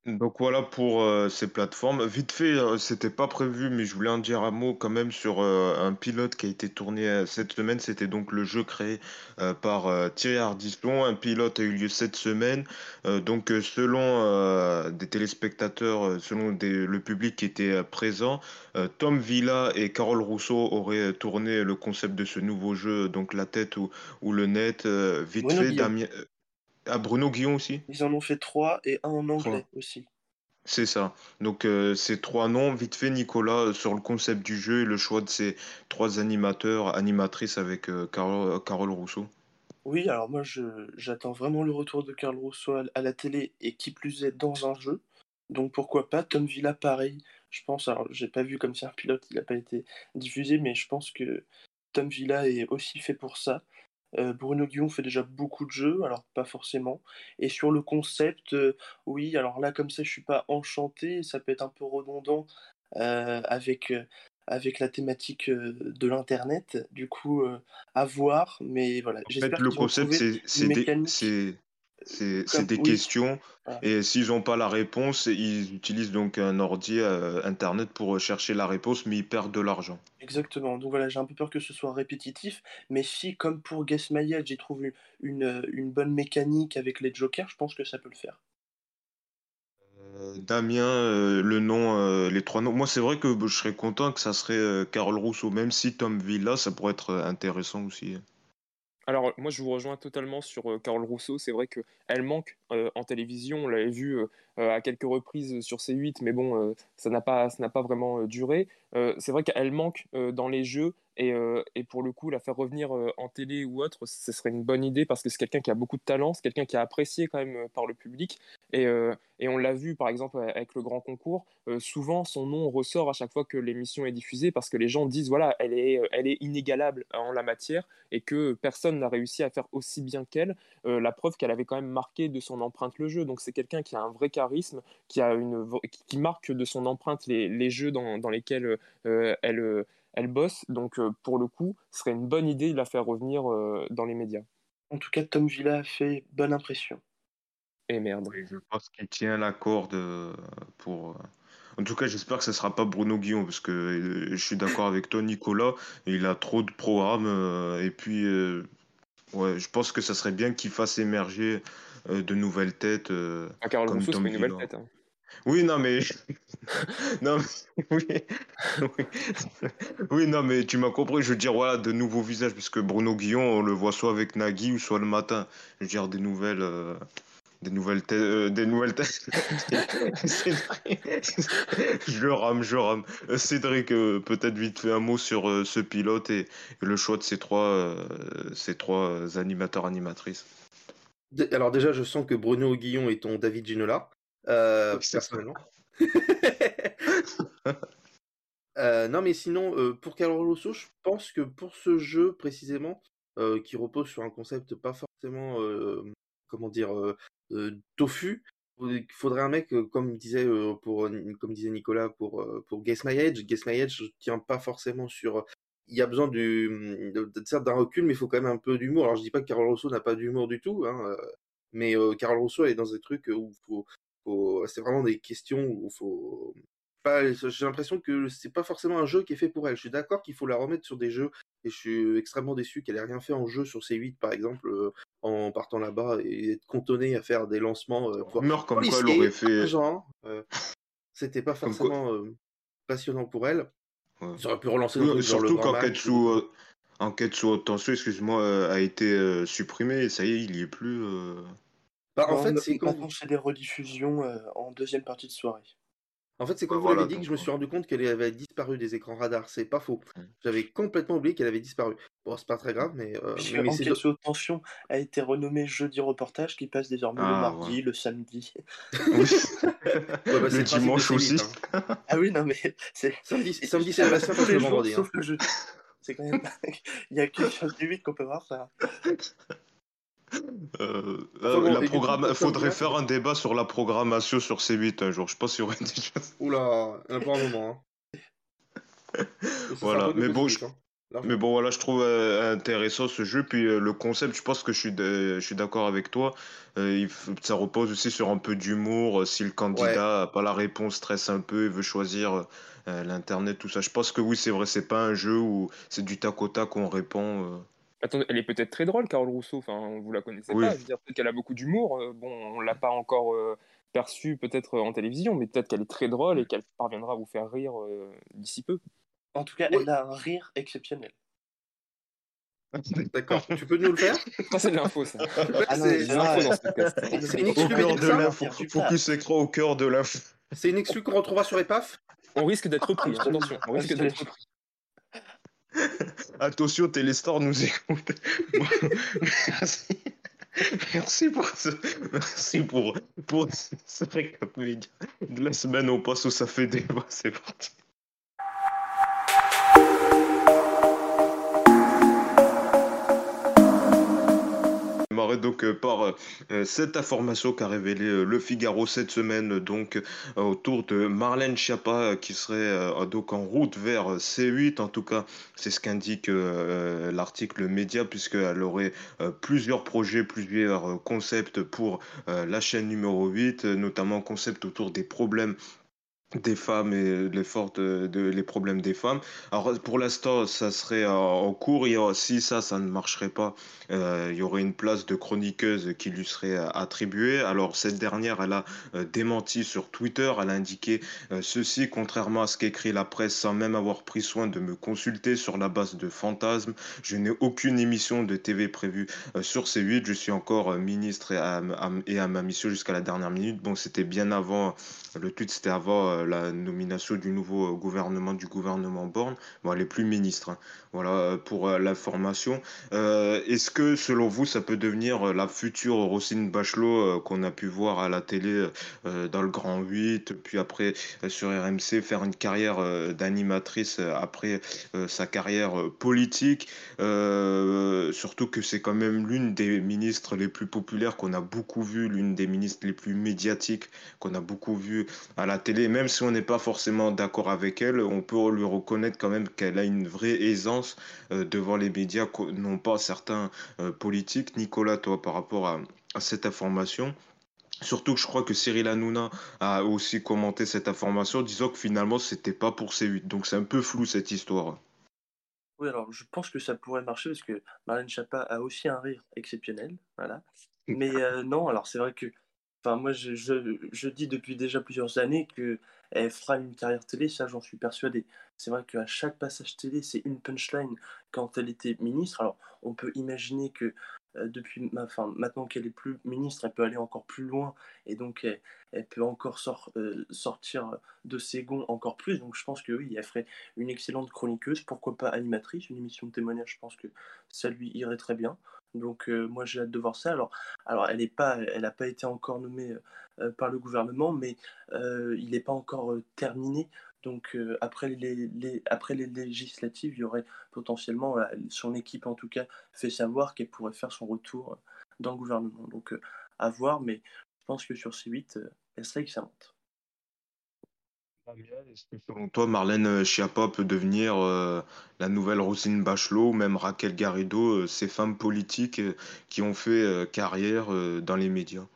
Donc voilà pour euh, ces plateformes. Vite fait, euh, c'était pas prévu, mais je voulais en dire un mot quand même sur euh, un pilote qui a été tourné euh, cette semaine. C'était donc le jeu créé euh, par euh, Thierry Ardisson. Un pilote a eu lieu cette semaine. Euh, donc euh, selon euh, des téléspectateurs, euh, selon des- le public qui était euh, présent, euh, Tom Villa et Carole Rousseau auraient tourné le concept de ce nouveau jeu, donc la tête ou, ou le net. Euh, vite Bruno fait, Guillon. Damien... Ah, Bruno Guillon aussi? Ils en ont fait trois et un en anglais aussi. C'est ça. Donc euh, ces trois noms, vite fait Nicolas, euh, sur le concept du jeu et le choix de ces trois animateurs, animatrices avec euh, Carole, Carole Rousseau. Oui, alors moi j'attends vraiment le retour de Carl Rousseau à, à la télé et qui plus est dans un jeu. Donc pourquoi pas Tom Villa pareil. Je pense, alors j'ai pas vu comme c'est un pilote, il n'a pas été diffusé, mais je pense que Tom Villa est aussi fait pour ça. Euh, Bruno Guillon fait déjà beaucoup de jeux, alors pas forcément. Et sur le concept, euh, oui, alors là comme ça je suis pas enchanté, ça peut être un peu redondant euh, avec, avec la thématique de l'internet. Du coup, à voir, mais voilà, En fait, le concept, c'est c'est des, oui, questions et s'ils n'ont pas la réponse, ils utilisent donc un ordi, euh, Internet pour chercher la réponse, mais ils perdent de l'argent. Exactement. Donc voilà, j'ai un peu peur que ce soit répétitif, mais si, comme pour Guess My Age, j'y trouve une, une, une bonne mécanique avec les jokers, je pense que ça peut le faire. Euh, Damien, euh, le nom, les trois noms. Moi, c'est vrai que je serais content que ça serait Carole Rousseau, même si Tom Villa, ça pourrait être intéressant aussi. Alors, moi, je vous rejoins totalement sur euh, Carole Rousseau. C'est vrai qu'elle manque euh, en télévision. On l'avait vu euh, à quelques reprises sur C8, mais bon, ça n'a pas, pas vraiment duré. C'est vrai qu'elle manque dans les jeux. Et, euh, et pour le coup, la faire revenir euh, en télé ou autre, ce serait une bonne idée parce que c'est quelqu'un qui a beaucoup de talent, c'est quelqu'un qui est apprécié quand même euh, par le public. Et, et on l'a vu par exemple avec le grand concours, souvent son nom ressort à chaque fois que l'émission est diffusée parce que les gens disent voilà, elle est, elle est inégalable en la matière et que personne n'a réussi à faire aussi bien qu'elle. La preuve qu'elle avait quand même marqué de son empreinte le jeu. Donc c'est quelqu'un qui a un vrai charisme, qui, a une, qui marque de son empreinte les, les jeux dans, dans lesquels elle, elle bosse. Donc euh, pour le coup, ce serait une bonne idée de la faire revenir euh, dans les médias. En tout cas, Tom Villa a fait bonne impression. Et merde. Oui, je pense qu'il tient la corde euh, pour. En tout cas, j'espère que ce sera pas Bruno Guillon, parce que je suis d'accord avec toi, Nicolas. Il a trop de programmes. et puis, euh, ouais, je pense que ça serait bien qu'il fasse émerger euh, de nouvelles têtes euh, Ah, Carole comme Rousseau, c'est Tom une nouvelle Villa. tête. hein. Oui, non, mais. (laughs) Non, mais... Oui. Oui. Oui, non, mais tu m'as compris. Je veux dire, voilà, de nouveaux visages, parce que Bruno Guillon, on le voit soit avec Nagui ou soit le matin. Je veux dire, des nouvelles. euh, Des nouvelles têtes. euh, des nouvelles têtes. (laughs) Cédric. Je rame, je rame. Euh, Cédric, euh, peut-être vite fait un mot sur euh, ce pilote et, et le choix de ces trois, euh, ces trois euh, animateurs, animatrices. Alors déjà, je sens que Bruno Guillon est ton David Ginola, euh, personnellement. (laughs) Euh, non, mais sinon, euh, pour Carole Rousseau, je pense que pour ce jeu précisément, qui repose sur un concept pas forcément, comment dire, tofu, il faudrait un mec, comme disait, pour, comme disait Nicolas pour, pour Guess My Age. Guess My Age, je tiens pas forcément sur. Il y a besoin du, d'un recul, mais il faut quand même un peu d'humour. Alors je dis pas que Carole Rousseau n'a pas d'humour du tout, hein, mais euh, Carole Rousseau est dans des trucs où faut, c'est vraiment des questions où faut pas, j'ai l'impression que c'est pas forcément un jeu qui est fait pour elle. Je suis d'accord qu'il faut la remettre sur des jeux, et je suis extrêmement déçu qu'elle ait rien fait en jeu sur C8 par exemple, euh, en partant là-bas et être cantonnée à faire des lancements euh, pour Rumeur comme quoi elle aurait fait. argent. euh, C'était pas quoi. forcément euh, passionnant pour elle. Ouais. Ça aurait pu relancer le truc genre surtout match. sous, euh, enquête tension, excuse-moi, a été supprimée. Et ça y est, il y est plus. Euh. Bah, en fait, c'est quand des rediffusions euh, en deuxième partie de soirée. En fait, c'est quand Ouais, vous voilà, l'avez dit que je me suis rendu compte qu'elle avait disparu des écrans radars. C'est pas faux. J'avais complètement oublié qu'elle avait disparu. Bon, c'est pas très grave, mais, euh, mais, sous haute tension a été renommé Jeudi Reportage, qui passe désormais le Ah, mardi, ouais. le samedi. Oui. (laughs) Ouais, bah, c'est le dimanche de aussi. C8, hein. Ah oui, non, mais c'est. Samedi, samedi c'est passe (laughs) les le jours, vendredi. hein. sauf le jeudi. C'est quand même. (laughs) Il y a que sur du 8 qu'on peut voir ça. Euh, euh, la programme... Faudrait faire un débat sur la programmation sur C8 un jour. Je sais pas s'il y aurait des choses. Oula, il y en a pour un moment. Hein. Voilà, mais bon, positif, je- hein. Mais bon, voilà, je trouve euh, intéressant ce jeu. Puis euh, le concept, je pense que je suis, je suis d'accord avec toi. Ça repose aussi sur un peu d'humour. Si le candidat n'a pas la réponse, stresse un peu et veut choisir l'Internet, tout ça. Je pense que oui, c'est vrai, c'est pas un jeu où c'est du tac au tac qu'on répond. Attendez, elle est peut-être très drôle, Carole Rousseau. Enfin, vous la connaissez pas. Je veux dire, peut-être qu'elle a beaucoup d'humour. Bon, on l'a pas encore perçue peut-être en télévision, mais peut-être qu'elle est très drôle et qu'elle parviendra à vous faire rire d'ici peu. En tout cas, elle a un rire exceptionnel. D'accord, tu peux nous le faire? Ça, c'est de l'info, ça. (laughs) Ah c'est une exclu au cœur de l'info. Focus écran au cœur de l'info? C'est une exclu qu'on retrouvera sur EPAF On risque d'être repris, attention. On risque d'être repris. (laughs) Attention, Téléstar nous écoute. (laughs) merci. Merci pour ce, merci pour, pour ce récap de la semaine. On passe au ça fait débat. C'est parti. Donc euh, par euh, cette information qu'a révélé euh, le Figaro cette semaine donc autour de Marlène Schiappa qui serait donc en route vers C8 en tout cas c'est ce qu'indique l'article média puisqu'elle aurait plusieurs projets plusieurs concepts pour la chaîne numéro 8 notamment concept autour des problèmes des femmes et les fortes de, les problèmes des femmes. Alors pour l'instant, ça serait en cours. Et si ça, ça ne marcherait pas, euh, il y aurait une place de chroniqueuse qui lui serait attribuée. Alors cette dernière, elle a euh, démenti sur Twitter. Elle a indiqué euh, ceci, contrairement à ce qu'écrit la presse, sans même avoir pris soin de me consulter sur la base de fantasmes. Je n'ai aucune émission de TV prévue sur C8. Je suis encore ministre et à, et à ma mission jusqu'à la dernière minute. Bon, c'était bien avant. Le tweet, c'était avant la nomination du nouveau gouvernement, du gouvernement Borne. Bon, elle plus ministre. Hein. Voilà euh, pour euh, l'information. Euh, est-ce que selon vous, ça peut devenir la future Rosine Bachelot qu'on a pu voir à la télé dans le Grand 8, puis après sur RMC, faire une carrière d'animatrice après sa carrière politique? Surtout que c'est quand même l'une des ministres les plus populaires qu'on a beaucoup vu, l'une des ministres les plus médiatiques qu'on a beaucoup vu à la télé. Même si on n'est pas forcément d'accord avec elle, on peut lui reconnaître quand même qu'elle a une vraie aisance euh, devant les médias, non pas certains euh, politiques. Nicolas, toi, par rapport à, cette information, Surtout que je crois que Cyril Hanouna a aussi commenté cette information, disant que finalement c'était pas pour C8. Donc c'est un peu flou cette histoire. Oui, alors je pense que ça pourrait marcher parce que Marlène Chapa a aussi un rire exceptionnel, voilà. Mais euh, non, alors c'est vrai que, enfin moi je, je, dis depuis déjà plusieurs années que elle fera une carrière télé, ça j'en suis persuadé. C'est vrai qu'à chaque passage télé, c'est une punchline quand elle était ministre. Alors on peut imaginer que euh, depuis, enfin, maintenant qu'elle est plus ministre, elle peut aller encore plus loin et donc elle, peut encore euh, sortir de ses gonds encore plus. Donc je pense que oui, elle ferait une excellente chroniqueuse, pourquoi pas animatrice, une émission de témoignage, je pense que ça lui irait très bien. Donc euh, moi j'ai hâte de voir ça. Alors, alors elle n'a pas, elle pas été encore nommée par le gouvernement, mais euh, il n'est pas encore terminé. Donc après, les, après les législatives, il y aurait potentiellement, son équipe en tout cas, fait savoir qu'elle pourrait faire son retour dans le gouvernement. Donc à voir, mais je pense que sur C8, elle serait excellente. Toi, Marlène euh, Schiappa peut devenir euh, la nouvelle Rosine Bachelot ou même Raquel Garrido, euh, ces femmes politiques qui ont fait carrière dans les médias?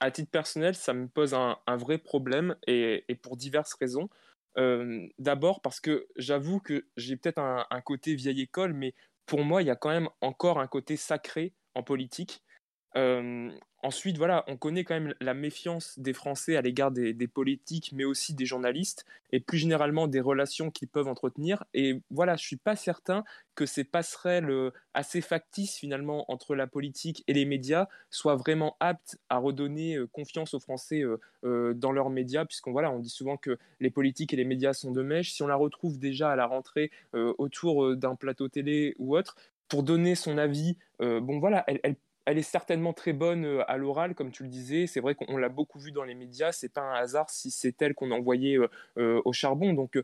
À titre personnel, ça me pose un, vrai problème et, pour diverses raisons. D'abord parce que j'avoue que j'ai peut-être un, un, côté vieille école, mais pour moi, il y a quand même encore un côté sacré en politique. Ensuite, voilà, on connaît quand même la méfiance des Français à l'égard des, politiques, mais aussi des journalistes, et plus généralement des relations qu'ils peuvent entretenir. Et voilà, je suis pas certain que ces passerelles euh, assez factices finalement entre la politique et les médias soient vraiment aptes à redonner euh, confiance aux Français euh, dans leurs médias, puisqu'on voilà, on dit souvent que les politiques et les médias sont de mèche. Si on la retrouve déjà à la rentrée autour d'un plateau télé ou autre, pour donner son avis, bon voilà, elle, elle elle est certainement très bonne euh, à l'oral, comme tu le disais. C'est vrai qu'on l'a beaucoup vu dans les médias. C'est pas un hasard si c'est elle qu'on envoyait euh, euh, au charbon. Donc,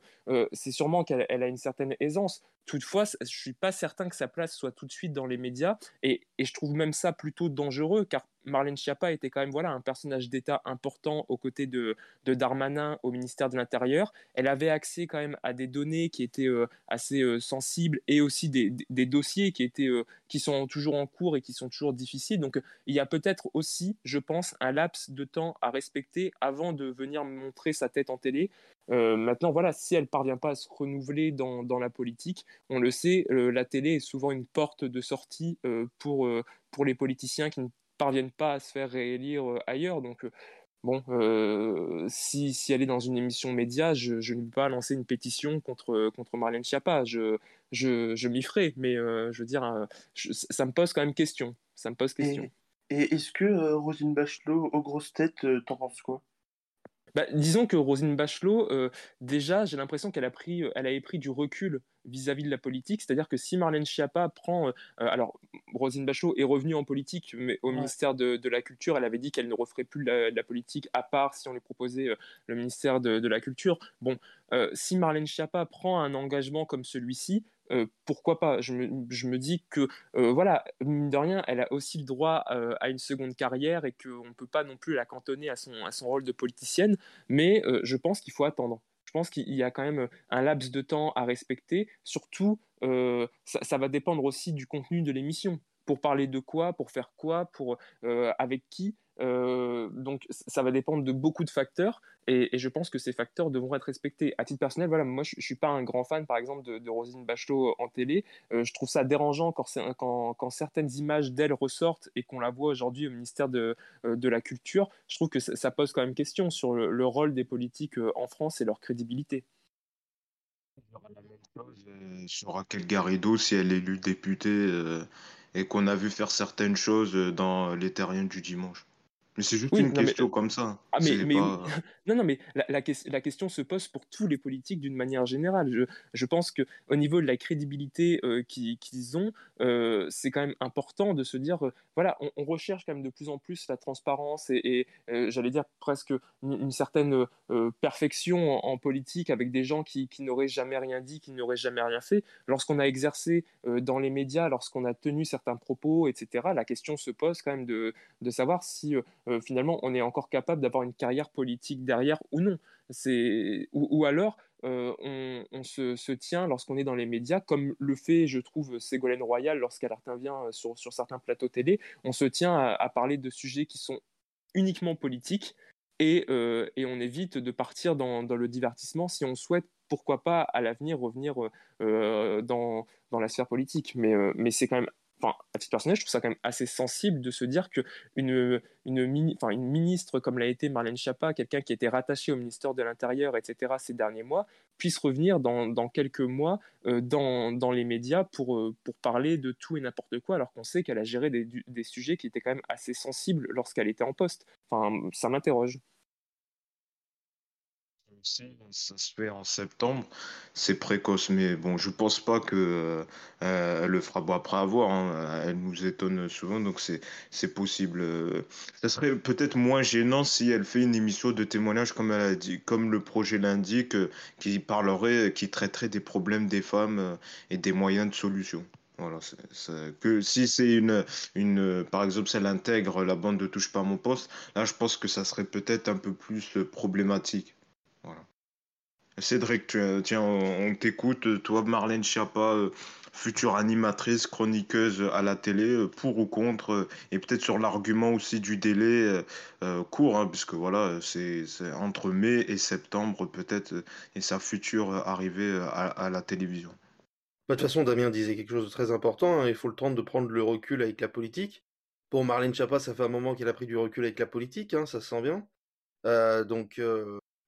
c'est sûrement qu'elle a une certaine aisance. Toutefois, je suis pas certain que sa place soit tout de suite dans les médias. Et, je trouve même ça plutôt dangereux, car Marlène Schiappa était quand même voilà, un personnage d'État important aux côtés de, de, Darmanin au ministère de l'Intérieur. Elle avait accès quand même à des données qui étaient euh, assez euh, sensibles et aussi des, des dossiers qui, étaient, euh, qui sont toujours en cours et qui sont toujours difficiles. Donc il y a peut-être aussi, je pense, un laps de temps à respecter avant de venir montrer sa tête en télé. maintenant, voilà, si elle parvient pas à se renouveler dans, dans la politique, on le sait, la télé est souvent une porte de sortie pour, pour les politiciens qui ne parviennent pas à se faire réélire euh, ailleurs. Donc, euh, bon, euh, si, si, elle est dans une émission média, je, je, ne peux pas lancer une pétition contre, contre Marlène Schiappa. Je, je, je m'y ferai, mais je veux dire, ça me pose quand même question. Ça me pose question. Et, et est-ce que Rosine Bachelot, aux grosses têtes, t'en penses quoi? Bah, disons que Rosine Bachelot, déjà, j'ai l'impression qu'elle a pris, elle avait pris du recul vis-à-vis de la politique. C'est-à-dire que si Marlène Schiappa prend, euh, alors Rosine Bachelot est revenue en politique, mais au ministère de, la Culture, elle avait dit qu'elle ne referait plus la, politique à part si on lui proposait le ministère de, de, la Culture. Bon, si Marlène Schiappa prend un engagement comme celui-ci, euh, pourquoi pas? Je me, dis que, euh, voilà, mine de rien, elle a aussi le droit euh, à une seconde carrière et qu'on ne peut pas non plus la cantonner à son, à son rôle de politicienne, mais je pense qu'il faut attendre. Je pense qu'il y a quand même un laps de temps à respecter. Surtout, ça, ça, va dépendre aussi du contenu de l'émission. Pour parler de quoi, pour faire quoi, pour, avec qui. Euh, donc ça va dépendre de beaucoup de facteurs et, je pense que ces facteurs devront être respectés. À titre personnel, voilà, moi je, ne suis pas un grand fan par exemple de, Rosine Bachelot en télé. Euh, je trouve ça dérangeant quand, certaines images d'elle ressortent et qu'on la voit aujourd'hui au ministère de, euh, la Culture. Je trouve que ça, pose quand même question sur le, rôle des politiques en France et leur crédibilité. sur Raquel Garrido si elle est élue députée et qu'on a vu faire certaines choses dans les terriens du dimanche. Mais c'est juste une question comme ça. Ah, mais, (laughs) non, non, mais la, la, la, question se pose pour tous les politiques d'une manière générale. Je, je pense qu'au niveau de la crédibilité euh, qu'ils ont, euh, c'est quand même important de se dire, euh, voilà, on, recherche quand même de plus en plus la transparence et, j'allais dire presque une, certaine perfection en, politique avec des gens qui, qui n'auraient jamais rien dit, qui n'auraient jamais rien fait. Lorsqu'on a exercé dans les médias, lorsqu'on a tenu certains propos, etc., la question se pose quand même de, de savoir si euh, finalement on est encore capable d'avoir une carrière politique derrière ou non. Ou, alors euh, on, se, tient lorsqu'on est dans les médias, comme le fait, je trouve, Ségolène Royal lorsqu'elle intervient sur, sur, certains plateaux télé, on se tient à, parler de sujets qui sont uniquement politiques et, euh, et on évite de partir dans, dans, le divertissement si on souhaite pourquoi pas à l'avenir revenir dans, dans, la sphère politique. Mais, mais c'est quand même enfin, à titre personnel, je trouve ça quand même assez sensible de se dire qu'une une, une, ministre comme l'a été Marlène Schiappa, quelqu'un qui était rattaché au ministère de l'Intérieur, etc., ces derniers mois, puisse revenir dans, quelques mois euh, dans, les médias pour, euh, pour parler de tout et n'importe quoi, alors qu'on sait qu'elle a géré des, des, sujets qui étaient quand même assez sensibles lorsqu'elle était en poste. Enfin, ça m'interroge ça se fait en septembre. C'est précoce, mais bon, je pense pas que euh, le fera. Bon, après avoir, hein, elle nous étonne souvent, donc c'est possible. Ça serait peut-être moins gênant si elle fait une émission de témoignage comme elle a dit, comme le projet l'indique, qui parlerait, qui traiterait des problèmes des femmes euh, et des moyens de solution. Voilà, que si c'est une, une, par exemple, si elle intègre la bande de Touche pas mon poste, là, je pense que ça serait peut-être un peu plus problématique. Cédric, tiens, on, t'écoute. Toi, Marlène Schiappa, euh, future animatrice, chroniqueuse à la télé, euh, pour ou contre, euh, et peut-être sur l'argument aussi du délai court, hein, puisque voilà, c'est entre mai et septembre peut-être, et sa future arrivée à, la télévision. Bah, de toute façon, Damien disait quelque chose de très important. Hein, il faut le temps de prendre le recul avec la politique. Pour Marlène Schiappa, ça fait un moment qu'elle a pris du recul avec la politique, hein, ça se sent bien. donc,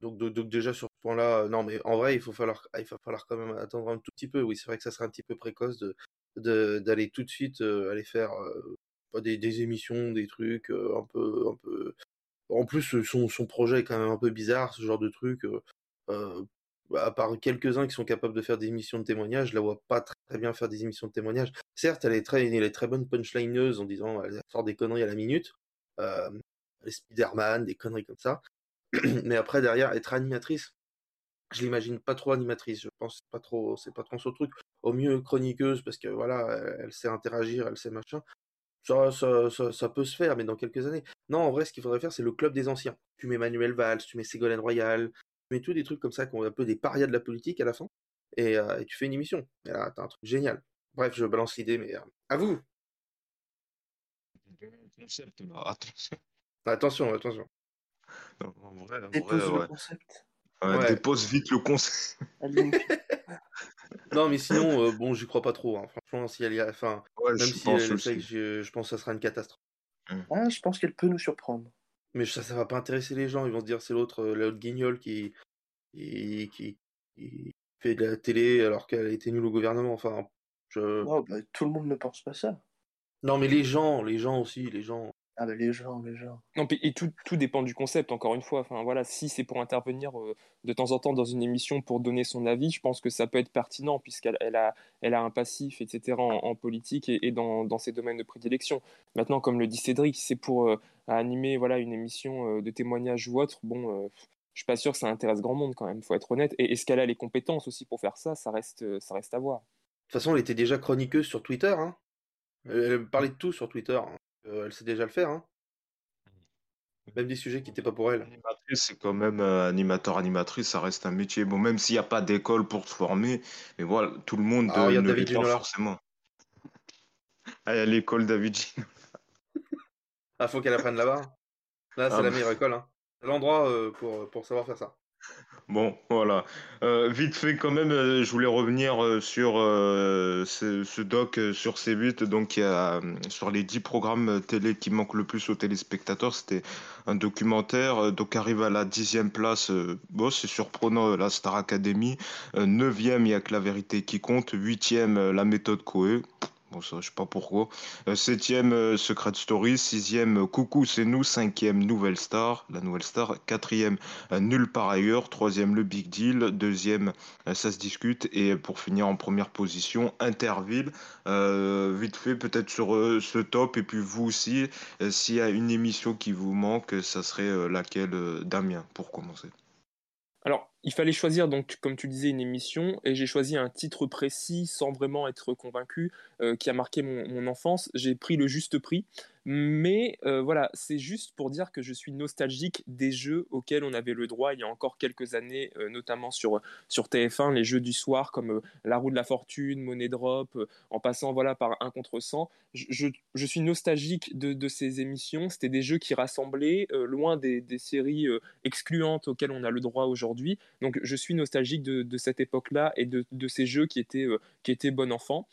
donc, déjà sur ce point-là, euh, non, mais en vrai, il faut falloir, il va falloir quand même attendre un tout petit peu. Oui, c'est vrai que ça serait un petit peu précoce de d'aller tout de suite euh, aller faire euh, des, émissions, des trucs un peu un peu. En plus, son, son projet est quand même un peu bizarre, ce genre de truc. à part quelques-uns qui sont capables de faire des émissions de témoignage, je la vois pas très, très bien faire des émissions de témoignage. Certes, elle est très, elle est très bonne punchlineuse en disant, elle sort des conneries à la minute, les Spider-Man, des conneries comme ça. (clears throat) mais après derrière être animatrice je l'imagine pas trop animatrice je pense pas trop c'est pas trop son truc au mieux chroniqueuse parce que voilà elle sait interagir elle sait machin Ça, ça, ça, ça peut se faire, mais dans quelques années. Non, en vrai, ce qu'il faudrait faire, c'est le club des anciens. Tu mets Manuel Valls, tu mets Ségolène Royal, tu mets tous des trucs comme ça qui ont un peu des parias de la politique à la fin, et, euh, et tu fais une émission. Et là, t'as un truc génial. Bref, je balance l'idée, mais euh, à vous. Attention, attention. Non, en vrai, en Dépose vrai, le ouais. concept. Ouais, Ouais. Dépose vite le concept. (laughs) Allez, Non, mais sinon, euh, bon, j'y crois pas trop. hein. Franchement, si elle y a, enfin, Ouais, même je si pense elle aussi. essaye, je, je pense que ça sera une catastrophe. Ah, je pense qu'elle peut nous surprendre. Mais ça, ça va pas intéresser les gens. Ils vont se dire c'est l'autre, euh, l'autre guignol qui, qui, qui, qui fait de la télé alors qu'elle était nulle au gouvernement. Enfin, je... Oh, bah, tout le monde ne pense pas ça. Non, mais les gens, les gens aussi, les gens. Ah, bah, les gens, les gens. Non, et tout, tout dépend du concept, encore une fois. Enfin, voilà, si c'est pour intervenir euh, de temps en temps dans une émission pour donner son avis, je pense que ça peut être pertinent, puisqu'elle elle a, elle a un passif, etc., en, en politique et, et dans, dans ses domaines de prédilection. Maintenant, comme le dit Cédric, si c'est pour euh, animer voilà, une émission euh, de témoignage ou autre, bon, euh, je suis pas sûr que ça intéresse grand monde quand même, faut être honnête. Et est-ce qu'elle a les compétences aussi pour faire ça Ça reste, ça reste à voir. De toute façon, elle était déjà chroniqueuse sur Twitter. Hein. Elle elle parlait de tout sur Twitter. hein. Euh, elle sait déjà le faire. Hein. Même des sujets qui n'étaient pas pour elle. Animatrice, c'est quand même euh, animateur, animatrice, ça reste un métier. Bon, même s'il n'y a pas d'école pour te former, mais voilà, tout le monde Ah, euh, regarde ne David l'est pas forcément. Ah, il y a l'école David Ginola. Ah, faut qu'elle apprenne là-bas. Là, c'est Ah, la bah. meilleure école. Hein. C'est l'endroit euh, pour, pour savoir faire ça. Bon, voilà. Euh, vite fait, quand même, euh, je voulais revenir euh, sur ce, doc sur C8. Donc, sur les 10 programmes télé qui manquent le plus aux téléspectateurs, c'était un documentaire. donc, arrive à la dixième place. bon, c'est surprenant, la Star Academy. Neuvième, il y a que la vérité qui compte. Huitième, la méthode Coé. Bon, ça, je sais pas pourquoi. Euh, septième, euh, Secret Story. Sixième, Coucou, c'est nous. Cinquième, Nouvelle Star, la Nouvelle Star. Quatrième, euh, Nulle part ailleurs. Troisième, Le Big Deal. Deuxième, Ça se discute. Et pour finir en première position, Interville. Vite fait, peut-être sur ce top. Et puis vous aussi, s'il y a une émission qui vous manque, ça serait laquelle, Damien, pour commencer? Il fallait choisir, donc, comme tu disais, une émission, et j'ai choisi un titre précis sans vraiment être convaincu, euh, qui a marqué mon, mon enfance. J'ai pris le juste prix, mais euh, voilà, c'est juste pour dire que je suis nostalgique des jeux auxquels on avait le droit il y a encore quelques années, euh, notamment sur, sur TF1, les jeux du soir comme euh, La roue de la fortune, Money Drop, en passant voilà, par 1 contre 100. Je, je- suis nostalgique de, de ces émissions. C'était des jeux qui rassemblaient, loin des, des séries excluantes auxquelles on a le droit aujourd'hui. Donc je suis nostalgique de, de cette époque-là et de, de ces jeux qui étaient, qui étaient bon enfant.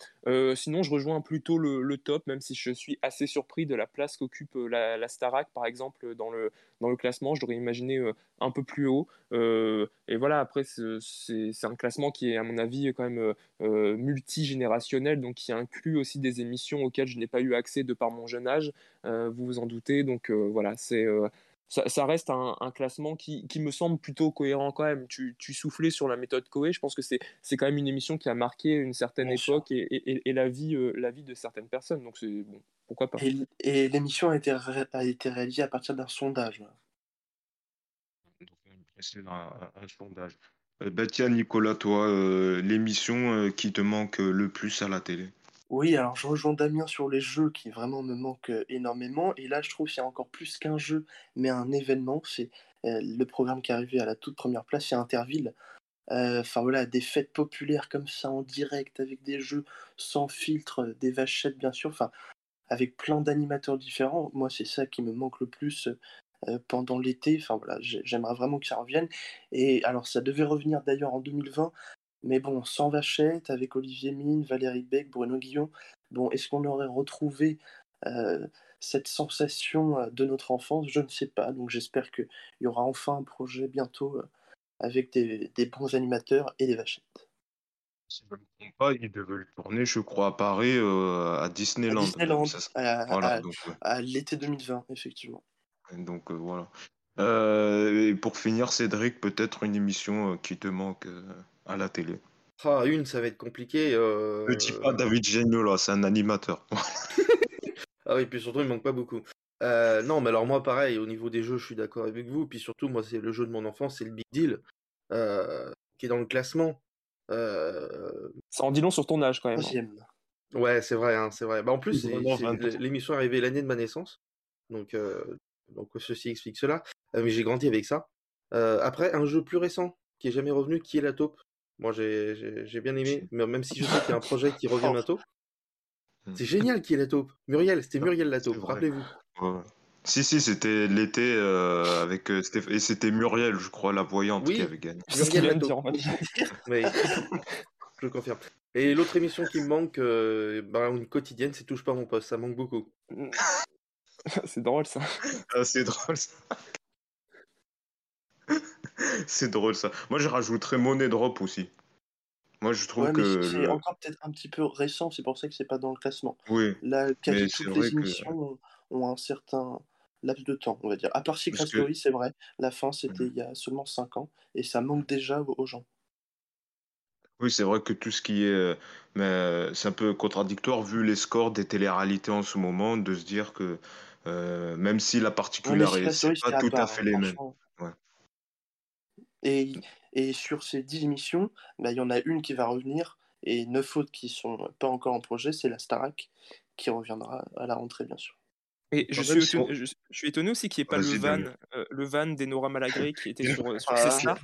Sinon, je rejoins plutôt le, le top, même si je suis assez surpris de la place qu'occupe euh, la, la Starac, par exemple, dans le, dans le classement. Je l'aurais imaginé euh, un peu plus haut. Euh, et voilà, après, c'est un classement qui est, à mon avis, quand même multigénérationnel, donc qui inclut aussi des émissions auxquelles je n'ai pas eu accès de par mon jeune âge. Vous vous en doutez. Donc voilà, c'est ça, ça reste un, un classement qui, qui me semble plutôt cohérent quand même. Tu, tu soufflais sur la méthode Coé, je pense que c'est quand même une émission qui a marqué une certaine Bien époque et, et- et la, vie, euh, la vie de certaines personnes. Donc c'est bon, pourquoi pas. Et, et l'émission a été, ré- a été réalisée à partir d'un sondage. c'est un, sondage. Euh, bah, tiens, Nicolas, toi, euh, l'émission euh, qui te manque le plus à la télé? Oui, alors je rejoins Damien sur les jeux qui vraiment me manquent euh, énormément. Et là, je trouve qu'il y a encore plus qu'un jeu, mais un événement. C'est euh, le programme qui est arrivé à la toute première place, c'est Interville. Euh, Enfin voilà, des fêtes populaires comme ça en direct, avec des jeux sans filtre, des vachettes bien sûr, avec plein d'animateurs différents. Moi, c'est ça qui me manque le plus pendant l'été. Enfin voilà, j'ai- j'aimerais vraiment que ça revienne. Et alors, ça devait revenir d'ailleurs en 2020, mais bon, sans vachette, avec Olivier Mine, Valérie Beck, Bruno Guillon. Bon, est-ce qu'on aurait retrouvé euh, cette sensation euh, de notre enfance? Je ne sais pas. Donc j'espère qu'il y aura enfin un projet bientôt euh, avec des, des bons animateurs et des vachettes. Si je ne me trompe pas, il devait le tourner, je crois, à Paris, euh, à À Disneyland. Disneyland, ça à, Voilà, à- ouais. l'été 2020, effectivement. Donc, euh, voilà. Euh, et pour finir, Cédric, peut-être une émission qui te manque à la télé. Ah, une, ça va être compliqué. euh, Ne dis pas David Gignola, c'est un animateur. (laughs) Ah oui, puis surtout, il manque pas beaucoup. Euh, non, mais alors moi, pareil, au niveau des jeux, je suis d'accord avec vous. Puis surtout, moi, c'est le jeu de mon enfance, c'est le Big Deal, euh, qui est dans le classement. Euh, Ça en dit long sur ton âge quand même. hein. Ouais, c'est vrai, hein, c'est vrai. Bah, en plus, c'est- Vraiment c'est- 20 ans. l'émission est arrivée l'année de ma naissance, donc, euh, donc ceci explique cela. Euh, mais j'ai grandi avec ça. Euh, après, un jeu plus récent qui est jamais revenu, qui est la taupe. Moi, j'ai bien aimé, mais même si je sais qu'il y a un projet qui revient bientôt. Hmm. C'est génial qui est la taupe. Muriel, c'était Muriel la taupe, rappelez-vous. Ouais. Si, si, c'était l'été euh, avec euh, Stéph- et c'était Muriel, je crois, la voyante Oui. qui avait gagné. Qu'il Muriel. Oui, (laughs) (laughs) je le confirme. Et l'autre émission qui me manque, euh, bah, une quotidienne, c'est Touche pas mon poste, ça manque beaucoup. (laughs) C'est drôle ça. Ah, c'est drôle ça. (laughs) c'est drôle ça. Moi, je rajouterais Money Drop aussi. Moi, je trouve Ouais, que. c'est le- encore peut-être un petit peu récent, c'est pour ça que c'est pas dans le classement. Oui, Là, quasi toutes les émissions ont, ont un certain laps de temps, on va dire. À part Secret que- Story, c'est vrai, la fin c'était Mhm. il y a seulement 5 ans, et ça manque déjà aux gens. oui, c'est vrai que tout ce qui est. euh, Mais euh, c'est un peu contradictoire vu les scores des téléréalités en ce moment, de se dire que euh, même si la particularité, c'est pas tout à fait les mêmes. Et, et sur ces 10 émissions, bah, il y en a une qui va revenir, et 9 autres qui sont pas encore en projet, c'est la Starac, qui reviendra à la rentrée, bien sûr. Et je suis, étonné, je, je suis étonné aussi qu'il n'y ait pas le van, euh, le van d'Enora Malagré qui était sur, (laughs) sur Ah. Cessna.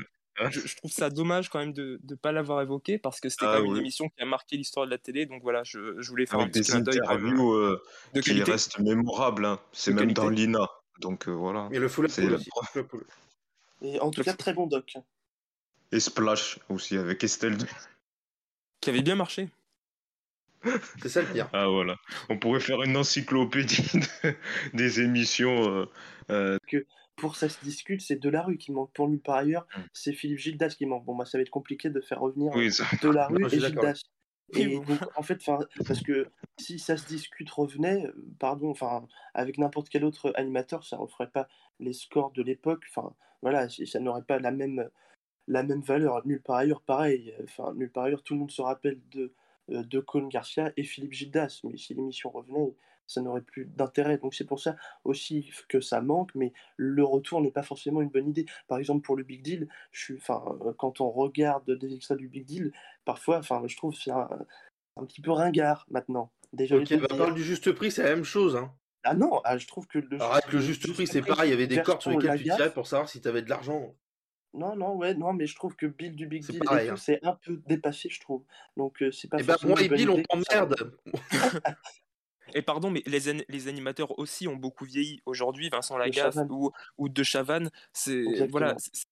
Je, je trouve ça dommage quand même de ne pas l'avoir évoqué parce que c'était Ah quand même une émission qui a marqué l'histoire de la télé. Donc voilà, je, je voulais faire un petit des interviews euh, de qui qualité. restent mémorables. hein. C'est même dans l'INA. Donc euh, voilà. Et le full preuve. full pool. Et en tout cas, très bon doc. Et Splash aussi avec Estelle. Qui avait bien marché. (laughs) C'est ça le pire. Ah voilà. On pourrait faire une encyclopédie (laughs) de- des émissions. euh, euh, Pour ça se discute, c'est Delarue qui manque. Pour nulle part ailleurs, Mm. c'est Philippe Gildas qui manque. Bon, bah, ça va être compliqué de faire revenir Oui, ça- Delarue Non, et. Gildas. Et donc, en fait, parce que si ça se discute revenait, euh, pardon, enfin, avec n'importe quel autre animateur, ça ne referait pas les scores de l'époque. Enfin, voilà, ça n'aurait pas la même, la même valeur. Nulle part ailleurs, pareil. Enfin, nulle part ailleurs, tout le monde se rappelle de, euh, de Cône Garcia et Philippe Gildas. Mais si l'émission revenait, ça n'aurait plus d'intérêt. Donc, c'est pour ça aussi que ça manque, mais le retour n'est pas forcément une bonne idée. Par exemple, pour le Big Deal, je suis, euh, quand on regarde des extraits du Big Deal, parfois, je trouve que c'est un, un petit peu ringard maintenant. Désolé Ok, bah parle du juste prix, c'est la même chose. Hein. Ah non, ah, je trouve que le Arrête le juste prix, c'est pareil, il y avait des cordes sur lesquelles tu tirais pour savoir si t'avais de l'argent. Non, non, ouais, non, mais je trouve que Bill du Big Deal hein. c'est un peu dépassé, je trouve. Donc, euh, c'est pas Et bah moi et Bill, on t'emmerde. (laughs) Et pardon, mais les, an- les animateurs aussi ont beaucoup vieilli. Aujourd'hui, Vincent Lagaffe ou, ou de Chavannes, c'est voilà, c'est-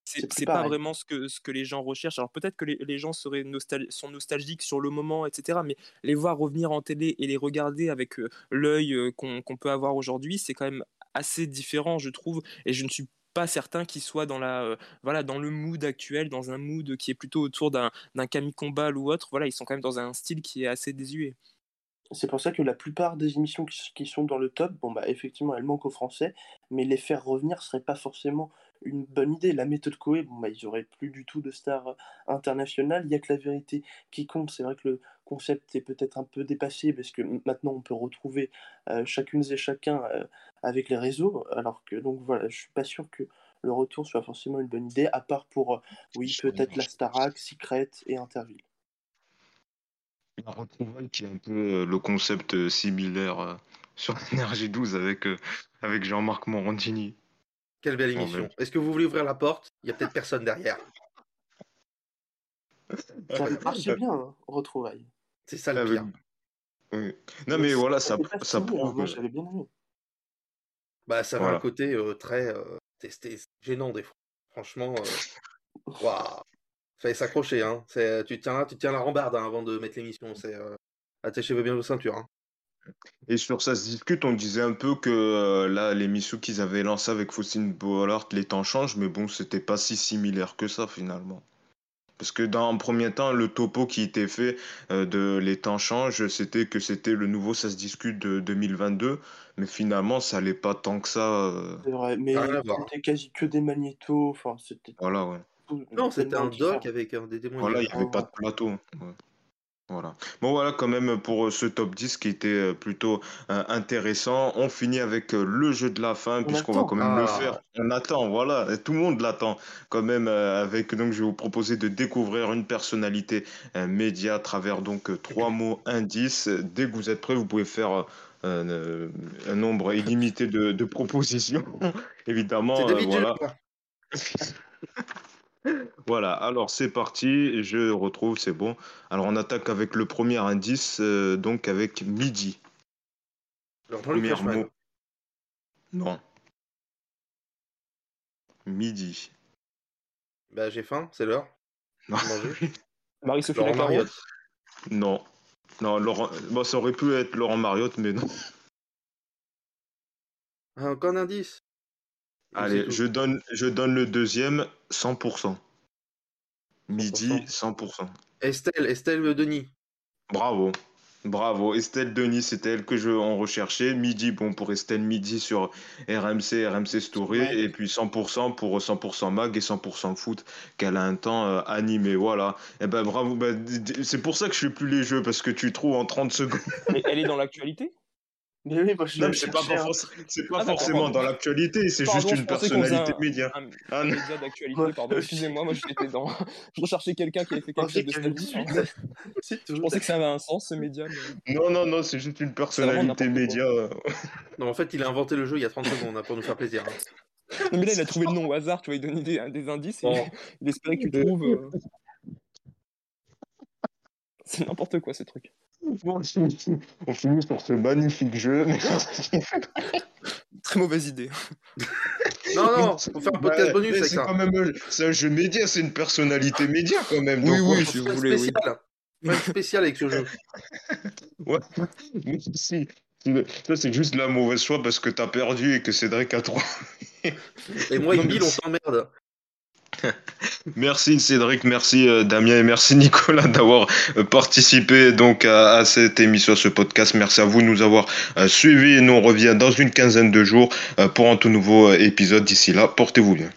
pas vraiment ce que, ce que les gens recherchent. Alors peut-être que les, les gens seraient nostal sont nostalgiques sur le moment, etc. Mais les voir revenir en télé et les regarder avec euh, l'œil euh, qu'on qu'on peut avoir aujourd'hui, c'est quand même assez différent, je trouve. Et je ne suis pas certain qu'ils soient dans la euh, voilà dans le mood actuel, dans un mood qui est plutôt autour d'un d'un Camille Combal ou autre. Voilà, ils sont quand même dans un style qui est assez désuet. C'est pour ça que la plupart des émissions qui, sont dans le top, bon bah effectivement elles manquent aux Français, mais les faire revenir serait pas forcément une bonne idée. La méthode Coé, bon bah ils auraient plus du tout de stars euh, internationales. Il y a que la vérité qui compte. C'est vrai que le concept est peut-être un peu dépassé parce que maintenant on peut retrouver euh, chacune et chacun euh, avec les réseaux, alors que donc voilà, je suis pas sûr que le retour soit forcément une bonne idée, à part pour euh, oui peut-être la. Starac, Secret et Interville. La retrouvaille qui est un peu euh, le concept euh, similaire euh, (laughs) sur Énergie 12 avec, euh, avec Jean-Marc Morandini. Quelle belle émission. Est-ce que vous voulez ouvrir la porte? Il y a peut-être personne derrière. (laughs) Ça marchait bien, hein, retrouvailles. C'est ça le Avec- pire. Oui. Non mais voilà, ça, ça fini, hein. prouve. Moi que- j'avais bien aimé. Bah ça avait Voilà. un côté euh, très euh, c'était gênant des fois. Franchement, euh, (laughs) waouh. Fallait s'accrocher, hein. C'est, tu tiens, tu tiens la rambarde hein, avant de mettre l'émission. C'est euh, attachez-vous bien vos ceintures. Hein. Et sur ça se discute, on disait un peu que euh, là, l'émission qu'ils avaient lancée avec Faustine Bollard, les temps changent, mais bon, c'était pas si similaire que ça finalement. Parce que dans un premier temps, le topo qui était fait euh, de les temps changent, c'était que c'était le nouveau ça se discute de 2022, mais finalement, ça allait pas tant que ça. euh, C'est vrai, mais c'était quasi que des magnétos. Enfin, c'était Voilà, ouais. Tout Non, c'était un doc avec euh, des démons. Voilà, il n'y avait pas de plateau. ouais. Voilà. Bon, voilà, quand même, pour euh, ce top 10 qui était euh, plutôt euh, intéressant. On finit avec euh, le jeu de la fin, On puisqu'on va quand même le Ah. faire. On attend, voilà. Et Tout le monde l'attend. Quand même, euh, avec, donc, je vais vous proposer de découvrir une personnalité euh, média à travers, donc, euh, trois mots indices. Dès que vous êtes prêts, vous pouvez faire euh, un, un nombre illimité de, de propositions. (laughs) Évidemment, euh, voilà. (laughs) Voilà, alors c'est parti, je retrouve, c'est bon. Alors on attaque avec le premier indice, euh, donc avec midi. Alors, Jean-Luc Premier mot. Non. Midi. Bah, j'ai faim, c'est l'heure. Non. (laughs) Marie-Sophie. Mariotte. Non. Non, Laurent... bon, ça aurait pu être Laurent Mariotte, mais non. Ah, Encore un indice. Allez, je donne, je donne le deuxième, 100%. Midi, 100%. 100%. Estelle, Estelle Denis? Bravo. Bravo. Estelle Denis, c'était elle que je en recherchais. Midi, bon, pour Estelle Midi sur RMC, RMC Story. Ouais. Et puis 100% pour 100% Mag et 100% Foot qu'elle a un temps euh, animé. Voilà. Et ben bravo. Ben, c'est pour ça que je fais plus les jeux parce que tu trouves en 30 secondes. Mais elle est dans l'actualité? Mais oui, moi je Non, c'est pas, hein. forc- Ah, forcément dans l'actualité, c'est juste je une personnalité un- média. Un, Ah, un non. média d'actualité, pardon. Excusez-moi, moi j'étais dans. Je recherchais quelqu'un qui avait fait (laughs) quelque chose de Cavill, stable. (laughs) Je pensais que ça avait un sens ce média. mais- non, non, non, c'est juste une personnalité média. Non, en fait, il a inventé le jeu il y a 30 secondes hein, pour nous faire plaisir. hein. Non, mais là il a trouvé le nom au hasard, tu vois, il donnait des, des indices et il espérait que tu trouves. euh. (laughs) C'est n'importe quoi ce truc. Bon, on finit sur ce magnifique jeu. (laughs) (laughs) Très mauvaise idée. (laughs) Non, non, faut faire un podcast Bah, bonus mais avec c'est ça. quand même, c'est un jeu média, c'est une personnalité média quand même. Oui, donc, oui, si vous voulez, oui. spécial. Faut faire spécial avec ce jeu. ouais. Mais si, ça c'est juste la mauvaise foi parce que t'as perdu et que Cédric a 3. Et moi et Bill, on s'emmerde. (laughs) Merci Cédric, merci euh, Damien et merci Nicolas (laughs) d'avoir euh, participé donc à, cette émission, à ce podcast. Merci à vous de nous avoir euh, suivis et nous on revient dans une quinzaine de jours pour un tout nouveau épisode. D'ici là, portez-vous bien.